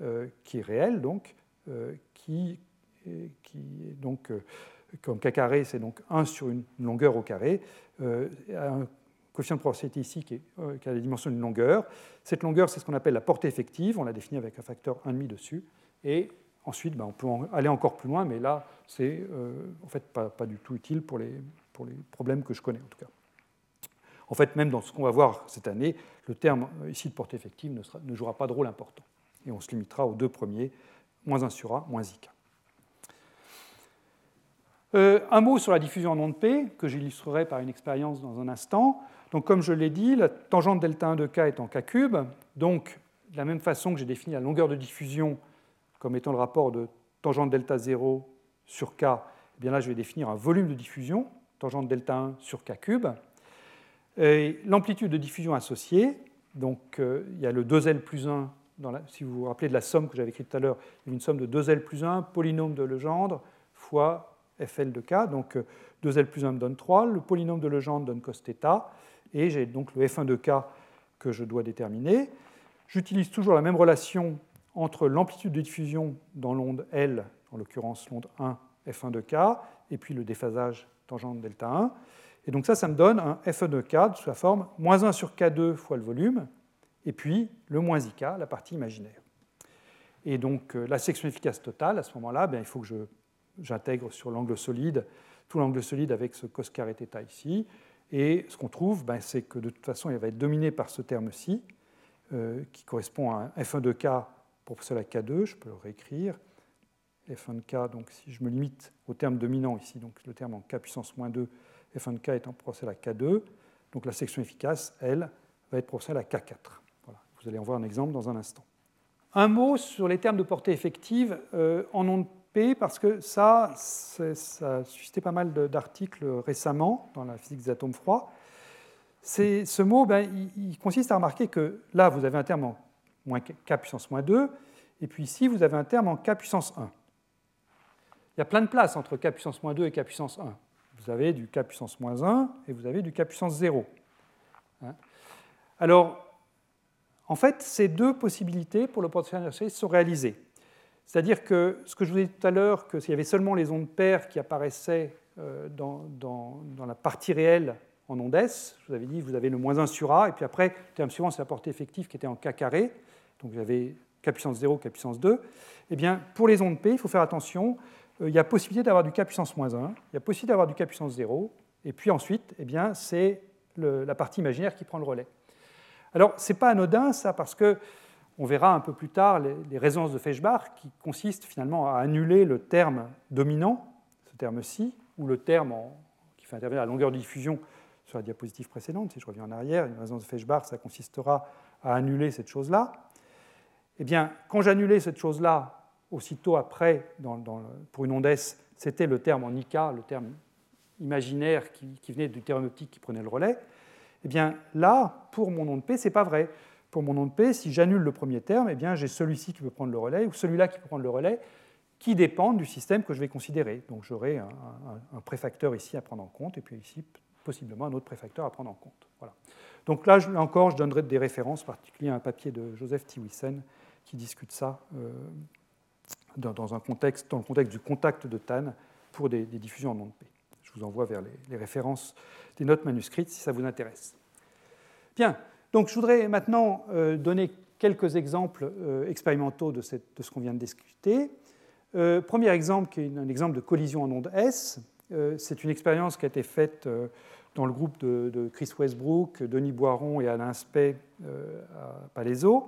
euh, qui est réelle, donc, euh, qui, est donc, euh, comme k carré, c'est donc 1 sur une longueur au carré, un coefficient de proportionnalité ici qui, a la dimension d'une longueur. Cette longueur, c'est ce qu'on appelle la portée effective, on l'a définie avec un facteur 1,5 dessus, et ensuite, ben, on peut aller encore plus loin, mais là, c'est en fait pas, du tout utile pour les, problèmes que je connais, en tout cas. En fait, même dans ce qu'on va voir cette année, le terme ici de portée effective ne, jouera pas de rôle important et on se limitera aux deux premiers, moins 1 sur A, moins IK. Euh, un mot sur la diffusion en onde P, que j'illustrerai par une expérience dans un instant. Donc, comme je l'ai dit, la tangente delta 1 de K est en K cube. Donc, de la même façon que j'ai défini la longueur de diffusion comme étant le rapport de tangente delta 0 sur K, eh bien là, je vais définir un volume de diffusion, tangente delta 1 sur K cube. L'amplitude de diffusion associée, donc euh, il y a le 2L plus 1 si vous vous rappelez de la somme que j'avais écrite tout à l'heure, il y a une somme de 2L plus 1, polynôme de Legendre, fois FL de K. Donc 2L plus 1 me donne 3, le polynôme de Legendre donne cos θ, et j'ai donc le F1 de K que je dois déterminer. J'utilise toujours la même relation entre l'amplitude de diffusion dans l'onde L, en l'occurrence l'onde 1, F1 de K, et puis le déphasage tangente delta 1. Et donc ça, ça me donne un F1 de K sous la forme moins 1 sur K2 fois le volume, et puis le moins IK, la partie imaginaire. Et donc euh, la section efficace totale, à ce moment-là, ben, il faut que j'intègre sur l'angle solide, tout l'angle solide avec ce cos carré θ ici. Et ce qu'on trouve, ben, c'est que de toute façon, il va être dominé par ce terme-ci, euh, qui correspond à un F1 de K pour cela K2, je peux le réécrire. F1 de K, donc si je me limite au terme dominant ici, donc le terme en K puissance moins 2, F1 de K étant proportionnel à K2, donc la section efficace, elle, va être proportionnelle à K4. Vous allez en voir un exemple dans un instant. Un mot sur les termes de portée effective euh, en onde P, parce que ça, ça a suscité pas mal d'articles récemment dans la physique des atomes froids. Ce mot, ben, il, consiste à remarquer que là, vous avez un terme en moins k puissance moins 2, et puis ici, vous avez un terme en k puissance 1. Il y a plein de places entre k puissance moins 2 et k puissance 1. Vous avez du k puissance moins 1 et vous avez du k puissance 0. Hein. Alors, en fait, ces deux possibilités pour le potentiel inertiel sont réalisées. C'est-à-dire que ce que je vous ai dit tout à l'heure, que s'il y avait seulement les ondes paires qui apparaissaient euh, dans, la partie réelle en ondes S, je vous avais dit, vous avez le moins 1 sur A, et puis après, le terme suivant, c'est la portée effective qui était en K carré, donc j'avais K puissance 0, K puissance 2. Eh bien, pour les ondes P, il faut faire attention, euh, il y a possibilité d'avoir du K puissance moins 1, il y a possibilité d'avoir du K puissance 0, et puis ensuite, eh bien, c'est la partie imaginaire qui prend le relais. Alors, ce n'est pas anodin, ça, parce que on verra un peu plus tard les, résonances de Feshbach qui consistent finalement à annuler le terme dominant, ce terme-ci, ou le terme qui fait intervenir la longueur de diffusion sur la diapositive précédente. Si je reviens en arrière, une résonance de Feshbach, ça consistera à annuler cette chose-là. Eh bien, quand j'annulais cette chose-là, aussitôt après, pour une onde S, c'était le terme en IK, le terme imaginaire qui, venait du terme optique qui prenait le relais. Eh bien là, pour mon onde P, ce n'est pas vrai. Pour mon onde P, si j'annule le premier terme, eh bien j'ai celui-ci qui peut prendre le relais ou celui-là qui peut prendre le relais, qui dépendent du système que je vais considérer. Donc j'aurai un, préfacteur ici à prendre en compte, et puis ici possiblement un autre préfacteur à prendre en compte. Voilà. Donc là, encore, je donnerai des références, particulièrement un papier de Joseph Tiwissen qui discute ça euh, dans, un contexte, dans le contexte du contact de TAN pour des, diffusions en onde P. Je vous envoie vers les références des notes manuscrites si ça vous intéresse. Bien, donc je voudrais maintenant euh, donner quelques exemples euh, expérimentaux de, ce qu'on vient de discuter. Premier exemple, qui est un exemple de collision en onde S, c'est une expérience qui a été faite dans le groupe de, Chris Westbrook, Denis Boiron et Alain Spey à Palaiso.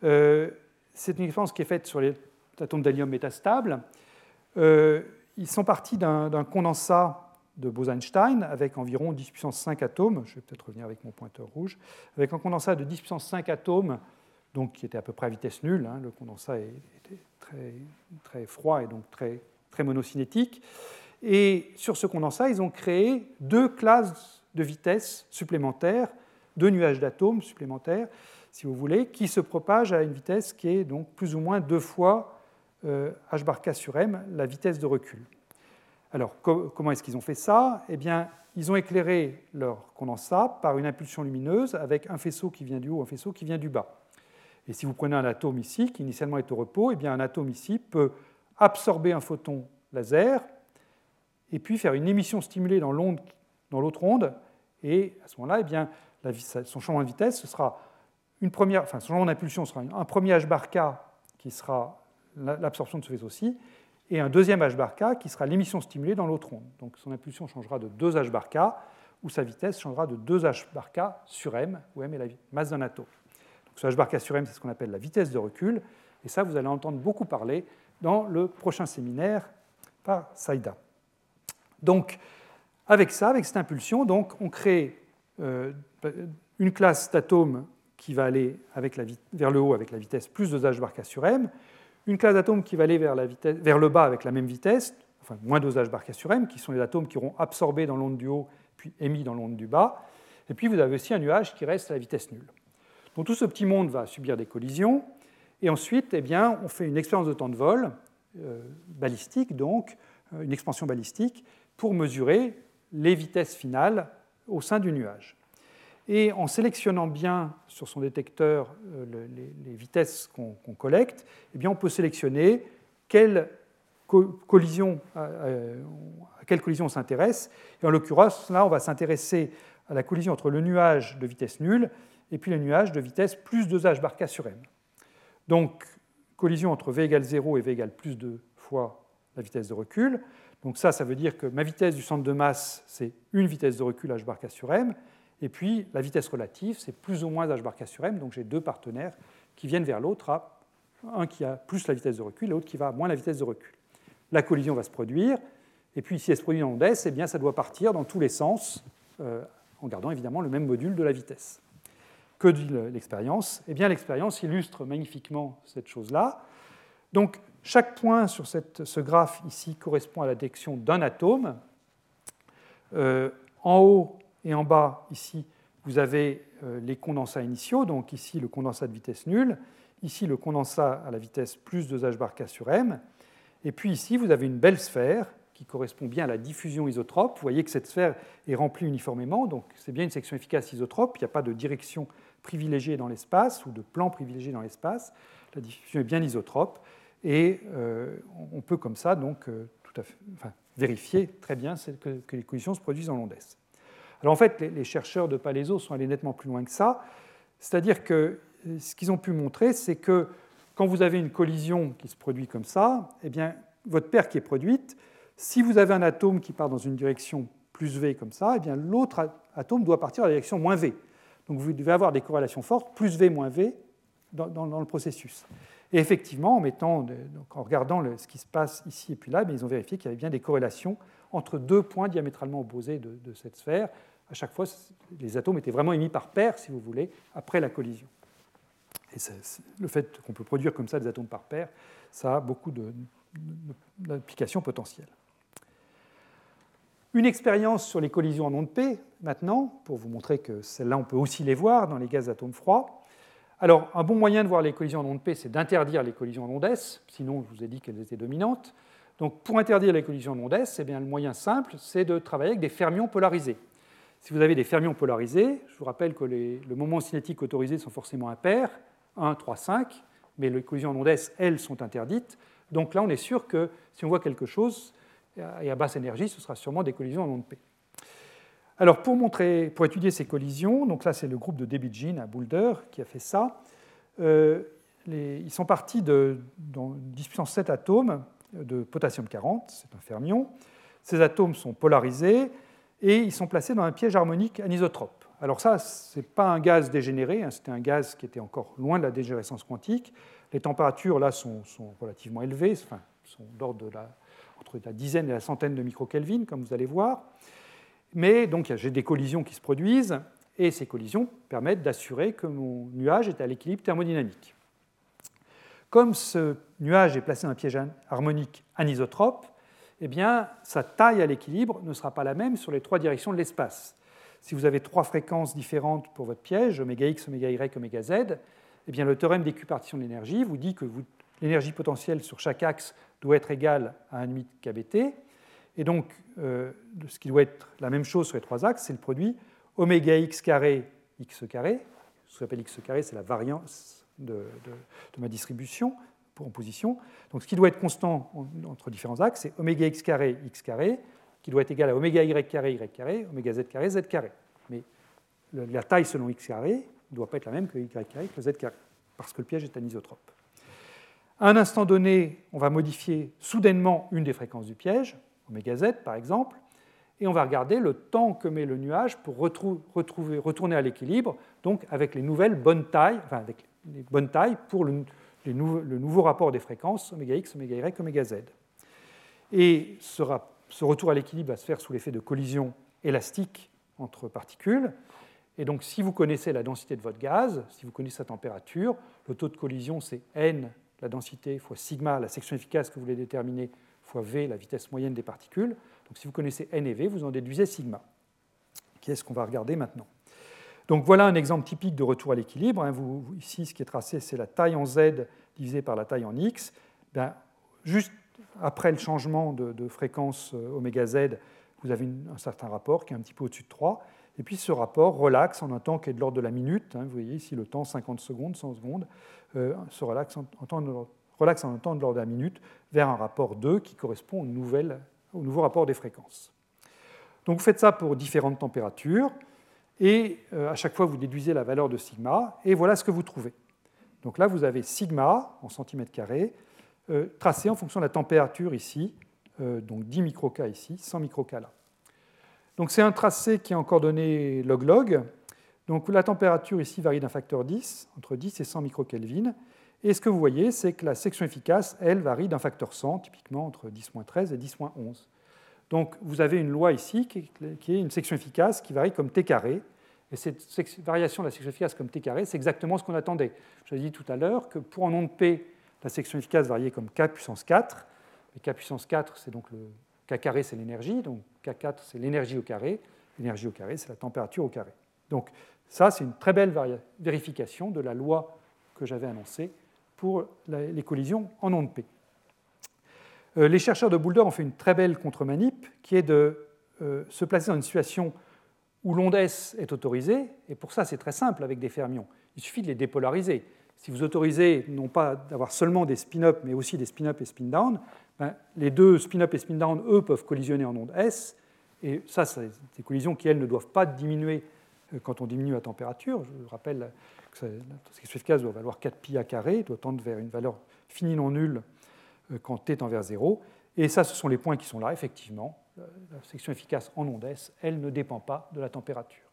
C'est une expérience qui est faite sur les atomes d'hélium métastables. ils sont partis d'un condensat de Bose-Einstein avec environ 10 puissance 5 atomes. Je vais peut-être revenir avec mon pointeur rouge. Avec un condensat de 10 puissance 5 atomes, donc qui était à peu près à vitesse nulle. Hein. le condensat était très, très froid et donc très, très monocinétique. Et sur ce condensat, ils ont créé deux classes de vitesse supplémentaires, deux nuages d'atomes supplémentaires, si vous voulez, qui se propagent à une vitesse qui est donc plus ou moins deux fois euh, h bar k sur m, la vitesse de recul. Alors, comment est-ce qu'ils ont fait ça? Eh bien, ils ont éclairé leur condensat par une impulsion lumineuse avec un faisceau qui vient du haut, un faisceau qui vient du bas. Et si vous prenez un atome ici, qui initialement est au repos, eh bien, un atome ici peut absorber un photon laser, et puis faire une émission stimulée dans l'autre onde, et à ce moment-là, eh bien, son changement de vitesse, ce sera une première, enfin, son d'impulsion sera un premier h bar k qui sera l'absorption de ce faisceau-ci, et un deuxième h bar k qui sera l'émission stimulée dans l'autre onde. Donc son impulsion changera de 2 h bar k, ou sa vitesse changera de 2 h bar k sur m, où m est la masse d'un atome. Donc ce h bar k sur m, c'est ce qu'on appelle la vitesse de recul, et ça, vous allez entendre beaucoup parler dans le prochain séminaire par Saïda. Donc, avec ça, avec cette impulsion, donc, on crée euh, une classe d'atomes qui va aller vers le haut avec la vitesse plus 2h bar k sur m, une classe d'atomes qui va aller vers, le bas avec la même vitesse, enfin moins 2h bar k sur m, qui sont les atomes qui auront absorbé dans l'onde du haut puis émis dans l'onde du bas. Et puis vous avez aussi un nuage qui reste à la vitesse nulle. Donc tout ce petit monde va subir des collisions. Et ensuite, eh bien, on fait une expérience de temps de vol, euh, balistique donc, euh, une expansion balistique, pour mesurer les vitesses finales au sein du nuage. Et en sélectionnant bien sur son détecteur euh, les, vitesses qu'on collecte, eh bien on peut sélectionner quelle collision, euh, à quelle collision on s'intéresse. Et en l'occurrence, là, on va s'intéresser à la collision entre le nuage de vitesse nulle et puis le nuage de vitesse plus 2h bar k sur m. Donc, collision entre v égale 0 et v égale plus 2 fois la vitesse de recul. Donc ça, ça veut dire que ma vitesse du centre de masse, c'est une vitesse de recul h bar k sur m, et puis la vitesse relative, c'est plus ou moins h bar k sur m, donc j'ai deux partenaires qui viennent vers l'autre, un qui a plus la vitesse de recul, l'autre qui va à moins la vitesse de recul. La collision va se produire, et puis si elle se produit en onde S, eh bien, ça doit partir dans tous les sens, euh, en gardant évidemment le même module de la vitesse. Que dit l'expérience? Eh bien, l'expérience illustre magnifiquement cette chose-là. Donc, chaque point sur ce graphe ici correspond à la détection d'un atome. Euh, en haut et en bas, ici, vous avez euh, les condensats initiaux, donc ici le condensat de vitesse nulle, ici le condensat à la vitesse plus 2h bar k sur m, et puis ici vous avez une belle sphère qui correspond bien à la diffusion isotrope. Vous voyez que cette sphère est remplie uniformément, donc c'est bien une section efficace isotrope, il n'y a pas de direction privilégiée dans l'espace ou de plan privilégié dans l'espace, la diffusion est bien isotrope. Et euh, on peut comme ça donc euh, tout à fait, vérifier très bien que, les collisions se produisent en l'onde Alors en fait, les, chercheurs de Palaiso sont allés nettement plus loin que ça. C'est-à-dire que euh, ce qu'ils ont pu montrer, c'est que quand vous avez une collision qui se produit comme ça, eh bien, votre paire qui est produite, si vous avez un atome qui part dans une direction plus V comme ça, eh bien l'autre atome doit partir dans la direction moins V. Donc vous devez avoir des corrélations fortes, plus V moins V, dans le processus. Et effectivement, en, regardant ce qui se passe ici et puis là, ils ont vérifié qu'il y avait bien des corrélations entre deux points diamétralement opposés de, cette sphère. À chaque fois, les atomes étaient vraiment émis par paire, si vous voulez, après la collision. Et le fait qu'on peut produire comme ça des atomes par paire, ça a beaucoup d'applications potentielles. Une expérience sur les collisions en onde P, maintenant, pour vous montrer que celles-là, on peut aussi les voir dans les gaz atomes froids. Alors, un bon moyen de voir les collisions en onde P, c'est d'interdire les collisions en onde S, sinon je vous ai dit qu'elles étaient dominantes. Donc, pour interdire les collisions en onde S, eh bien, le moyen simple, c'est de travailler avec des fermions polarisés. Si vous avez des fermions polarisés, je vous rappelle que le moment cinétique autorisé sont forcément impairs, 1, 3, 5, mais les collisions en onde S, elles, sont interdites. Donc là, on est sûr que si on voit quelque chose, et à basse énergie, ce sera sûrement des collisions en onde P. Alors pour, montrer, pour étudier ces collisions, donc là c'est le groupe de Jean à Boulder qui a fait ça, euh, ils sont partis de 10 puissance 7 atomes de potassium 40, c'est un fermion. Ces atomes sont polarisés et ils sont placés dans un piège harmonique anisotrope. Alors ça, ce n'est pas un gaz dégénéré, hein, c'était un gaz qui était encore loin de la dégénérescence quantique. Les températures là sont, relativement élevées, enfin, sont d'ordre de la, entre la dizaine et la centaine de microkelvin, comme vous allez voir. Mais donc j'ai des collisions qui se produisent, et ces collisions permettent d'assurer que mon nuage est à l'équilibre thermodynamique. Comme ce nuage est placé dans un piège harmonique anisotrope, eh bien, sa taille à l'équilibre ne sera pas la même sur les trois directions de l'espace. Si vous avez trois fréquences différentes pour votre piège, oméga x, oméga y, oméga z, eh bien, le théorème d'équipartition de l'énergie vous dit que l'énergie potentielle sur chaque axe doit être égale à 1,5 kBt. Et donc, euh, ce qui doit être la même chose sur les trois axes, c'est le produit oméga x carré x carré. Ce qu'on appelle x carré, c'est la variance de, ma distribution en position. Donc, ce qui doit être constant entre différents axes, c'est oméga x carré x carré, qui doit être égal à oméga y carré y carré, oméga z carré z carré. Mais la taille selon x carré ne doit pas être la même que y que z carré, parce que le piège est anisotrope. À un instant donné, on va modifier soudainement une des fréquences du piège, oméga z par exemple, et on va regarder le temps que met le nuage pour retourner à l'équilibre, donc avec les nouvelles bonnes tailles, enfin avec les bonnes tailles pour le, le nouveau rapport des fréquences, oméga x, oméga y, z. Et ce, ce retour à l'équilibre va se faire sous l'effet de collision élastique entre particules. Et donc, si vous connaissez la densité de votre gaz, si vous connaissez sa température, le taux de collision, c'est n, la densité, fois sigma, la section efficace que vous voulez déterminer, fois v, la vitesse moyenne des particules. Donc, si vous connaissez n et v, vous en déduisez sigma, qui est ce qu'on va regarder maintenant? Donc, voilà un exemple typique de retour à l'équilibre. Hein. ici, ce qui est tracé, c'est la taille en z divisée par la taille en x. Ben, juste après le changement de, fréquence euh, oméga z, vous avez un certain rapport qui est un petit peu au-dessus de 3. Et puis ce rapport relaxe en un temps qui est de l'ordre de la minute. Hein, vous voyez ici le temps 50 secondes, 100 secondes, euh, se relaxe en, temps de, en un temps de l'ordre de la minute vers un rapport 2 qui correspond au, au nouveau rapport des fréquences. Donc vous faites ça pour différentes températures et euh, à chaque fois vous déduisez la valeur de sigma et voilà ce que vous trouvez. Donc là vous avez sigma en centimètres carrés euh, tracé en fonction de la température ici, euh, donc 10 microK ici, 100 microK là. Donc c'est un tracé qui est en coordonnées log-log. Donc la température ici varie d'un facteur 10, entre 10 et 100 microkelvin. Et ce que vous voyez, c'est que la section efficace, elle, varie d'un facteur 100, typiquement entre 10-13 et 10-11. Donc vous avez une loi ici qui est une section efficace qui varie comme t carré. Et cette variation de la section efficace comme t carré, c'est exactement ce qu'on attendait. Je vous ai dit tout à l'heure que pour un onde P, la section efficace variait comme k puissance 4. Et k puissance 4, c'est donc le k carré, c'est l'énergie. Donc k4, c'est l'énergie au carré. L'énergie au carré, c'est la température au carré. Donc ça, c'est une très belle vérification de la loi que j'avais annoncée pour les collisions en onde P. Euh, les chercheurs de Boulder ont fait une très belle contre-manip qui est de euh, se placer dans une situation où l'onde S est autorisée, et pour ça c'est très simple avec des fermions. Il suffit de les dépolariser si vous autorisez non pas d'avoir seulement des spin-up, mais aussi des spin-up et spin-down, ben, les deux spin-up et spin-down, eux, peuvent collisionner en onde S. Et ça, c'est des collisions qui, elles, ne doivent pas diminuer euh, quand on diminue la température. Je rappelle que la section efficace doit valoir 4 pi à carré, doit tendre vers une valeur finie non nulle quand t tend vers 0. Et ça, ce sont les points qui sont là, effectivement. La section efficace en onde S, elle ne dépend pas de la température.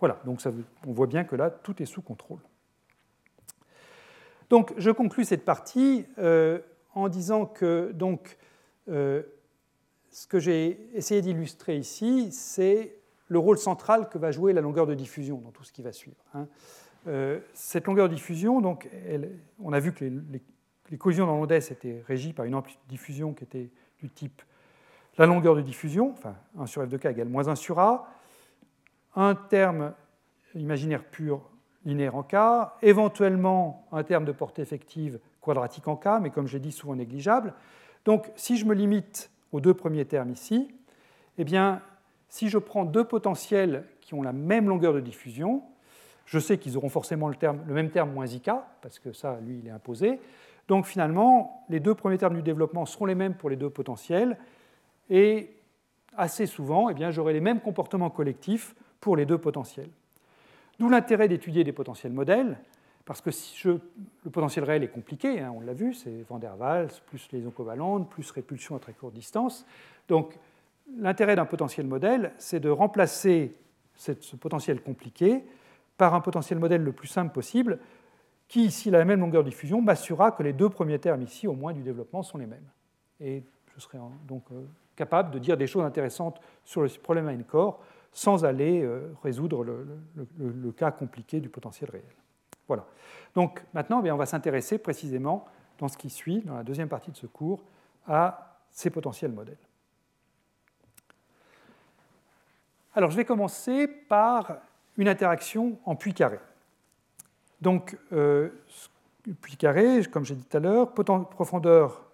Voilà, donc on voit bien que là, tout est sous contrôle. Donc, je conclus cette partie euh, en disant que donc, euh, ce que j'ai essayé d'illustrer ici, c'est le rôle central que va jouer la longueur de diffusion dans tout ce qui va suivre. Hein. Euh, cette longueur de diffusion, donc, on a vu que les, collisions dans l'onde étaient régies par une amplitude de diffusion qui était du type la longueur de diffusion, enfin 1 sur f de k égale moins 1 sur a, un terme imaginaire pur linéaire en K, éventuellement un terme de portée effective quadratique en K, mais comme j'ai dit, souvent négligeable. Donc si je me limite aux deux premiers termes ici, eh bien, si je prends deux potentiels qui ont la même longueur de diffusion, je sais qu'ils auront forcément le, le, même terme moins IK, parce que ça, lui, il est imposé. Donc finalement, les deux premiers termes du développement seront les mêmes pour les deux potentiels, et assez souvent, eh j'aurai les mêmes comportements collectifs pour les deux potentiels. D'où l'intérêt d'étudier des potentiels modèles, parce que le potentiel réel est compliqué, hein, on l'a vu, c'est Van der Waals, plus liaison covalente, plus répulsion à très courte distance. Donc l'intérêt d'un potentiel modèle, c'est de remplacer ce potentiel compliqué par un potentiel modèle le plus simple possible, qui, s'il a la même longueur de diffusion, m'assurera que les deux premiers termes ici, au moins du développement, sont les mêmes. Et je serai donc euh, capable de dire des choses intéressantes sur le problème à n corps sans aller euh, résoudre le, cas compliqué du potentiel réel. Voilà. Donc maintenant, eh on va s'intéresser précisément, dans ce qui suit, dans la deuxième partie de ce cours, à ces potentiels modèles. Alors je vais commencer par une interaction en puits carré. Donc, euh, puits carré, comme j'ai dit tout à l'heure, profondeur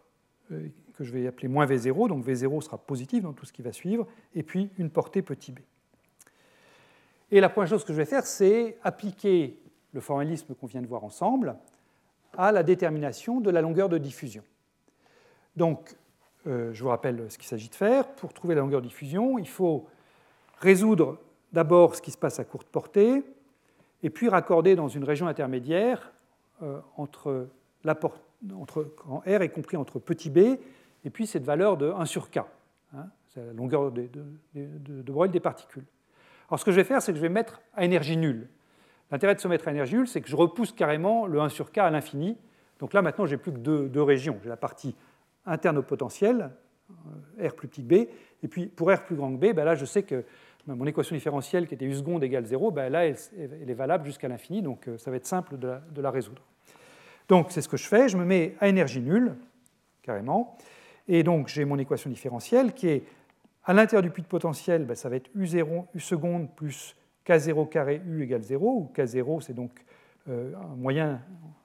euh, que je vais appeler moins V0, donc V0 sera positif dans tout ce qui va suivre, et puis une portée petit b. Et la première chose que je vais faire, c'est appliquer le formalisme qu'on vient de voir ensemble à la détermination de la longueur de diffusion. Donc, euh, je vous rappelle ce qu'il s'agit de faire. Pour trouver la longueur de diffusion, il faut résoudre d'abord ce qui se passe à courte portée, et puis raccorder dans une région intermédiaire euh, entre, quand R est compris entre petit b et puis cette valeur de 1 sur k. Hein, c'est la longueur de, de, des particules. Alors ce que je vais faire, c'est que je vais mettre à énergie nulle. L'intérêt de se mettre à énergie nulle, c'est que je repousse carrément le 1 sur k à l'infini. Donc là, maintenant, j'ai plus que deux, régions. J'ai la partie interne au potentiel, euh, R plus petit b, et puis pour R plus grand que b, ben là, je sais que mon équation différentielle qui était U seconde égale 0, ben là, elle, est valable jusqu'à l'infini, donc euh, ça va être simple de la, résoudre. Donc c'est ce que je fais, je me mets à énergie nulle, carrément, et donc j'ai mon équation différentielle qui est à l'intérieur du puits de potentiel, ben, ça va être U0, U seconde plus K0 carré U égale 0, où K0 c'est donc euh, un moyen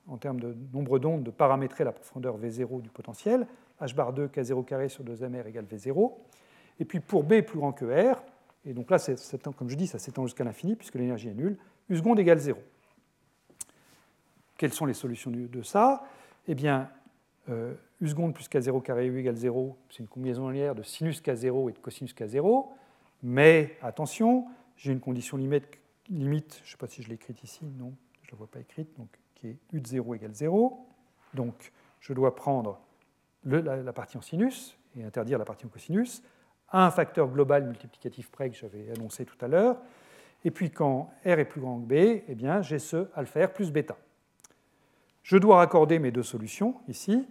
en termes de nombre d'ondes de paramétrer la profondeur V0 du potentiel, H bar 2 K0 carré sur 2mR égale V0. Et puis pour B plus grand que R, et donc là, comme je dis, ça s'étend jusqu'à l'infini puisque l'énergie est nulle. U seconde égale 0. Quelles sont les solutions de ça? Eh bien, euh, U seconde plus K0 carré U égale 0, c'est une combinaison linéaire de sinus K0 et de cosinus K0. Mais attention, j'ai une condition limite, je ne sais pas si je l'ai écrite ici, non, je ne la vois pas écrite, donc, qui est U de 0 égale 0. Donc, je dois prendre la, partie en sinus et interdire la partie en cosinus à un facteur global multiplicatif près que j'avais annoncé tout à l'heure. Et puis quand R est plus grand que B, eh bien, j'ai ce alpha R plus bêta. Je dois raccorder mes deux solutions ici.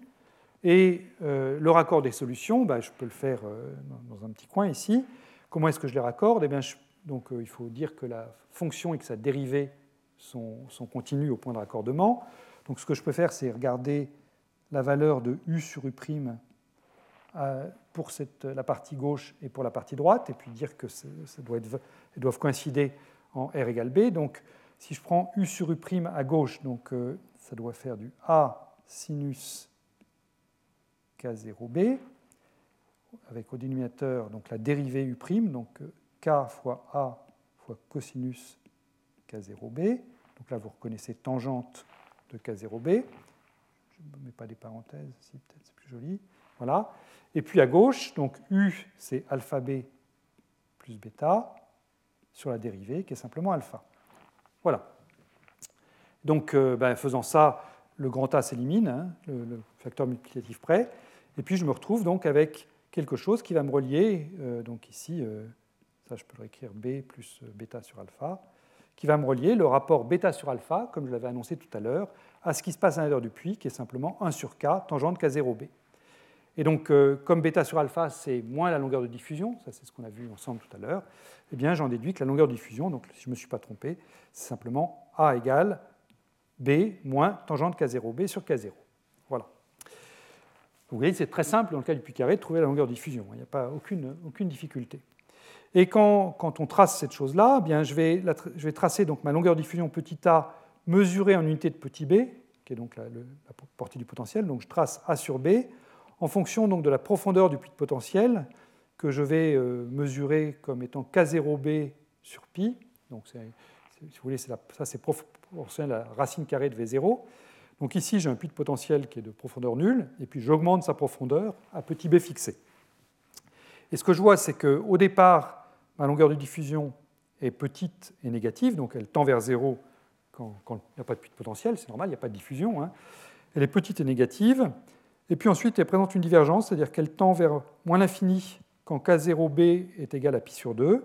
Et euh, le raccord des solutions, bah, je peux le faire euh, dans un petit coin ici. Comment est-ce que je les raccorde? Eh bien, donc, euh, Il faut dire que la fonction et que sa dérivée sont, sont continues au point de raccordement. Donc ce que je peux faire, c'est regarder la valeur de U sur U' pour la partie gauche et pour la partie droite, et puis dire que ça doit être, elles doivent coïncider en R égale B. Donc, si je prends U sur U' à gauche, donc, euh, ça doit faire du A sinus K0B, avec au dénominateur donc, la dérivée U', donc euh, K fois A fois cosinus K0B. Donc là, vous reconnaissez tangente de K0B. Je ne mets pas des parenthèses, si peut-être c'est plus joli. Voilà. Et puis à gauche, donc U, c'est alpha B plus bêta sur la dérivée qui est simplement alpha. Voilà. Donc, euh, ben, faisant ça, le grand A s'élimine, hein, le, facteur multiplicatif près, et puis je me retrouve donc avec quelque chose qui va me relier, euh, donc ici, euh, ça je peux le réécrire B plus bêta sur alpha, qui va me relier le rapport bêta sur alpha, comme je l'avais annoncé tout à l'heure, à ce qui se passe à l'intérieur du puits, qui est simplement 1 sur K, tangente K0B. Et donc, euh, comme bêta sur alpha, c'est moins la longueur de diffusion, ça c'est ce qu'on a vu ensemble tout à l'heure, eh bien j'en déduis que la longueur de diffusion, donc si je ne me suis pas trompé, c'est simplement A égale B moins tangente K0B sur K0. Voilà. Vous voyez, c'est très simple dans le cas du puits carré de trouver la longueur de diffusion, il n'y a pas aucune, difficulté. Et quand, quand, on trace cette chose-là, eh bien je vais, je vais tracer donc ma longueur de diffusion petit a mesurée en unité de petit b, qui est donc la portée du potentiel, donc je trace A sur B, en fonction donc de la profondeur du puits de potentiel que je vais euh, mesurer comme étant K0b sur pi. Donc, si vous voulez, ça c'est proportionnel à la racine carrée de V0. Donc ici, j'ai un puits de potentiel qui est de profondeur nulle, et puis j'augmente sa profondeur à petit b fixé. Et ce que je vois, c'est qu'au départ, ma longueur de diffusion est petite et négative, donc elle tend vers 0 quand, il n'y a pas de puits de potentiel, c'est normal, il n'y a pas de diffusion. Hein. Elle est petite et négative. Et puis ensuite, elle présente une divergence, c'est-à-dire qu'elle tend vers moins l'infini quand K0b est égal à pi sur 2.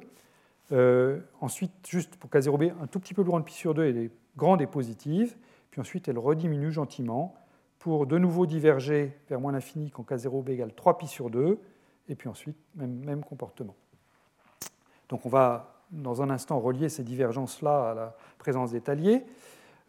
Euh, ensuite, juste pour K0b, un tout petit peu plus grand de pi sur 2, elle est grande et positive. Puis ensuite, elle rediminue gentiment pour de nouveau diverger vers moins l'infini quand K0b égale 3 pi sur 2. Et puis ensuite, même, même comportement. Donc on va dans un instant relier ces divergences-là à la présence d'étaliers.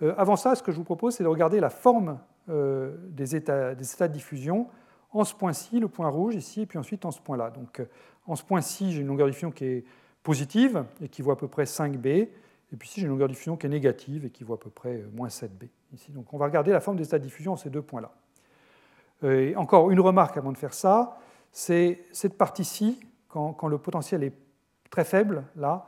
Euh, avant ça, ce que je vous propose, c'est de regarder la forme euh, des, états, de diffusion en ce point-ci, le point rouge ici, et puis ensuite en ce point-là. Donc euh, en ce point-ci, j'ai une longueur de diffusion qui est positive et qui vaut à peu près 5b, et puis ici j'ai une longueur de diffusion qui est négative et qui vaut à peu près moins 7b. Ici. Donc on va regarder la forme des états de diffusion en ces deux points-là. Encore une remarque avant de faire ça, c'est cette partie-ci, quand, quand, le potentiel est très faible, là,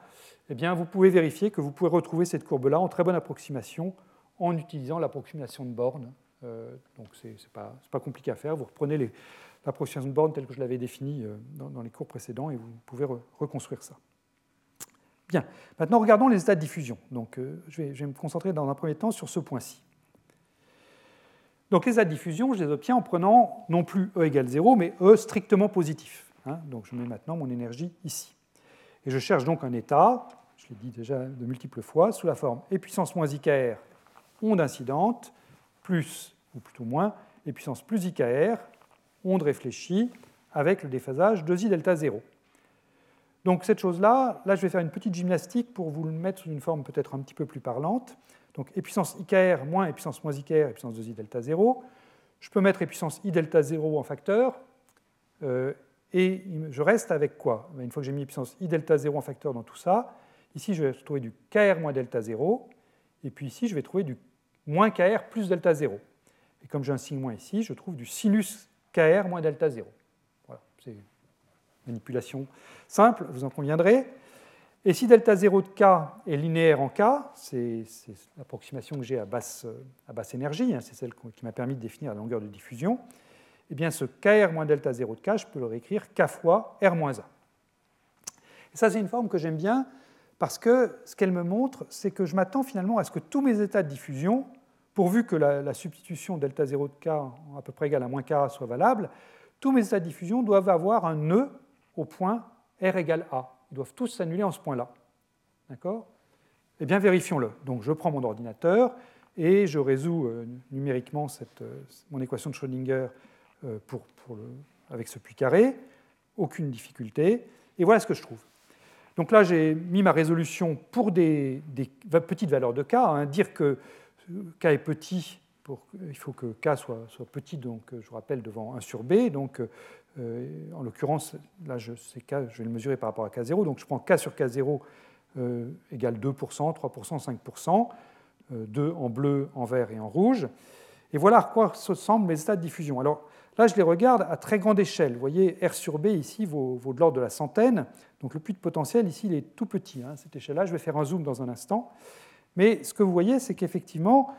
eh bien, vous pouvez vérifier que vous pouvez retrouver cette courbe-là en très bonne approximation en utilisant l'approximation de borne. Euh, donc, ce n'est pas, compliqué à faire. Vous reprenez l'approximation de borne telle que je l'avais définie euh, dans, les cours précédents et vous pouvez reconstruire ça. Bien, maintenant regardons les états de diffusion. Donc, euh, je, vais, je, vais, me concentrer dans un premier temps sur ce point-ci. Donc les états de diffusion, je les obtiens en prenant non plus E égale 0, mais E strictement positif. Hein. donc je mets maintenant mon énergie ici. Et je cherche donc un état, je l'ai dit déjà de multiples fois, sous la forme e puissance moins IKR, onde incidente, plus, ou plutôt moins, e puissance plus IKR, onde réfléchie, avec le déphasage 2i delta 0. Donc cette chose-là, là je vais faire une petite gymnastique pour vous le mettre sous une forme peut-être un petit peu plus parlante. Donc e puissance IKR moins e puissance moins IKR, e puissance 2i delta 0. Je peux mettre e puissance i delta 0 en facteur, euh, et je reste avec quoi? Ben, Une fois que j'ai mis puissance i delta 0 en facteur dans tout ça, ici je vais trouver du kr moins delta 0, et puis ici je vais trouver du moins kr plus delta 0. Et comme j'ai un signe moins ici, je trouve du sinus kr moins delta 0. Voilà, c'est une manipulation simple, vous en conviendrez. Et si delta 0 de k est linéaire en k, c'est l'approximation que j'ai à basse, énergie, hein, c'est celle qui m'a permis de définir la longueur de diffusion, eh bien ce kr moins delta 0 de k, je peux le réécrire k fois r moins 1. Et ça, c'est une forme que j'aime bien parce que ce qu'elle me montre, c'est que je m'attends finalement à ce que tous mes états de diffusion, pourvu que la, substitution delta 0 de k à peu près égale à moins k soit valable, tous mes états de diffusion doivent avoir un nœud au point r égale a. Ils doivent tous s'annuler en ce point-là. D'accord? Eh bien, vérifions-le. Donc, je prends mon ordinateur et je résous euh, numériquement cette, euh, mon équation de Schrödinger euh, pour, avec ce puits carré, aucune difficulté. Et voilà ce que je trouve. Donc là, j'ai mis ma résolution pour des, petites valeurs de k. Hein. dire que k est petit, il faut que k soit, petit, donc je vous rappelle, devant 1 sur b. Donc, euh, en l'occurrence, là, je, k, je vais le mesurer par rapport à k0. Donc je prends k sur k0 euh, égale 2%, 3%, 5%, 2 en bleu, en vert et en rouge. Et voilà à quoi ressemblent mes états de diffusion. Alors, Là, je les regarde à très grande échelle. Vous voyez, R sur B ici vaut, de l'ordre de la centaine. Donc le puits de potentiel ici, il est tout petit, hein, cette échelle-là. Je vais faire un zoom dans un instant. Mais ce que vous voyez, c'est qu'effectivement,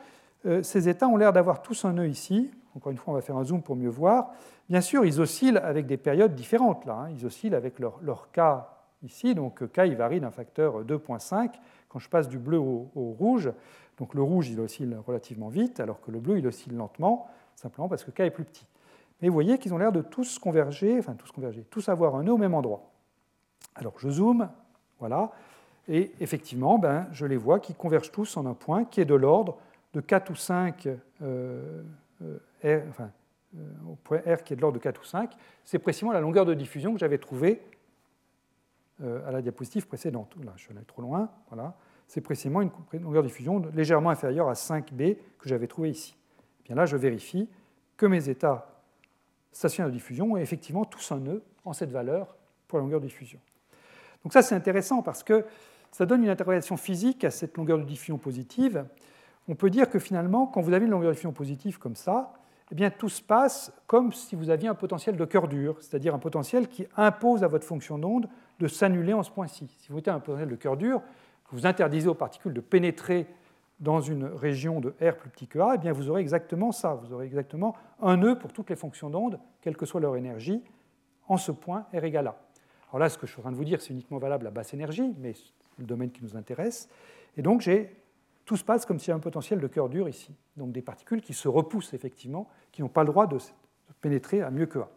euh, ces états ont l'air d'avoir tous un nœud ici. Encore une fois, on va faire un zoom pour mieux voir. Bien sûr, ils oscillent avec des périodes différentes. Là, hein. Ils oscillent avec leur, K ici. Donc K, il varie d'un facteur 2.5 quand je passe du bleu au, au, rouge. Donc le rouge, il oscille relativement vite, alors que le bleu, il oscille lentement, simplement parce que K est plus petit. Mais vous voyez qu'ils ont l'air de tous converger, enfin tous converger, tous avoir un nœud au même endroit. Alors je zoome, voilà, et effectivement, ben, je les vois qui convergent tous en un point qui est de l'ordre de 4 ou 5 euh, euh, R, enfin, euh, au point R qui est de l'ordre de 4 ou 5. C'est précisément la longueur de diffusion que j'avais trouvée à la diapositive précédente. Là, je suis allé trop loin, voilà. C'est précisément une longueur de diffusion légèrement inférieure à 5B que j'avais trouvée ici. Et bien là, je vérifie que mes états stationnaires de diffusion ont effectivement tous un nœud en cette valeur pour la longueur de diffusion. Donc ça, c'est intéressant parce que ça donne une interprétation physique à cette longueur de diffusion positive. On peut dire que finalement, quand vous avez une longueur de diffusion positive comme ça, eh bien, tout se passe comme si vous aviez un potentiel de cœur dur, c'est-à-dire un potentiel qui impose à votre fonction d'onde de s'annuler en ce point-ci. Si vous avez un potentiel de cœur dur, vous interdisez aux particules de pénétrer dans une région de R plus petit que A, eh bien vous aurez exactement ça. Vous aurez exactement un nœud pour toutes les fonctions d'onde, quelle que soit leur énergie, en ce point R égale A. Alors là, ce que je suis en train de vous dire, c'est uniquement valable à basse énergie, mais c'est le domaine qui nous intéresse. Et donc tout se passe comme s'il y avait un potentiel de cœur dur ici. Donc des particules qui se repoussent effectivement, qui n'ont pas le droit de pénétrer à mieux que A.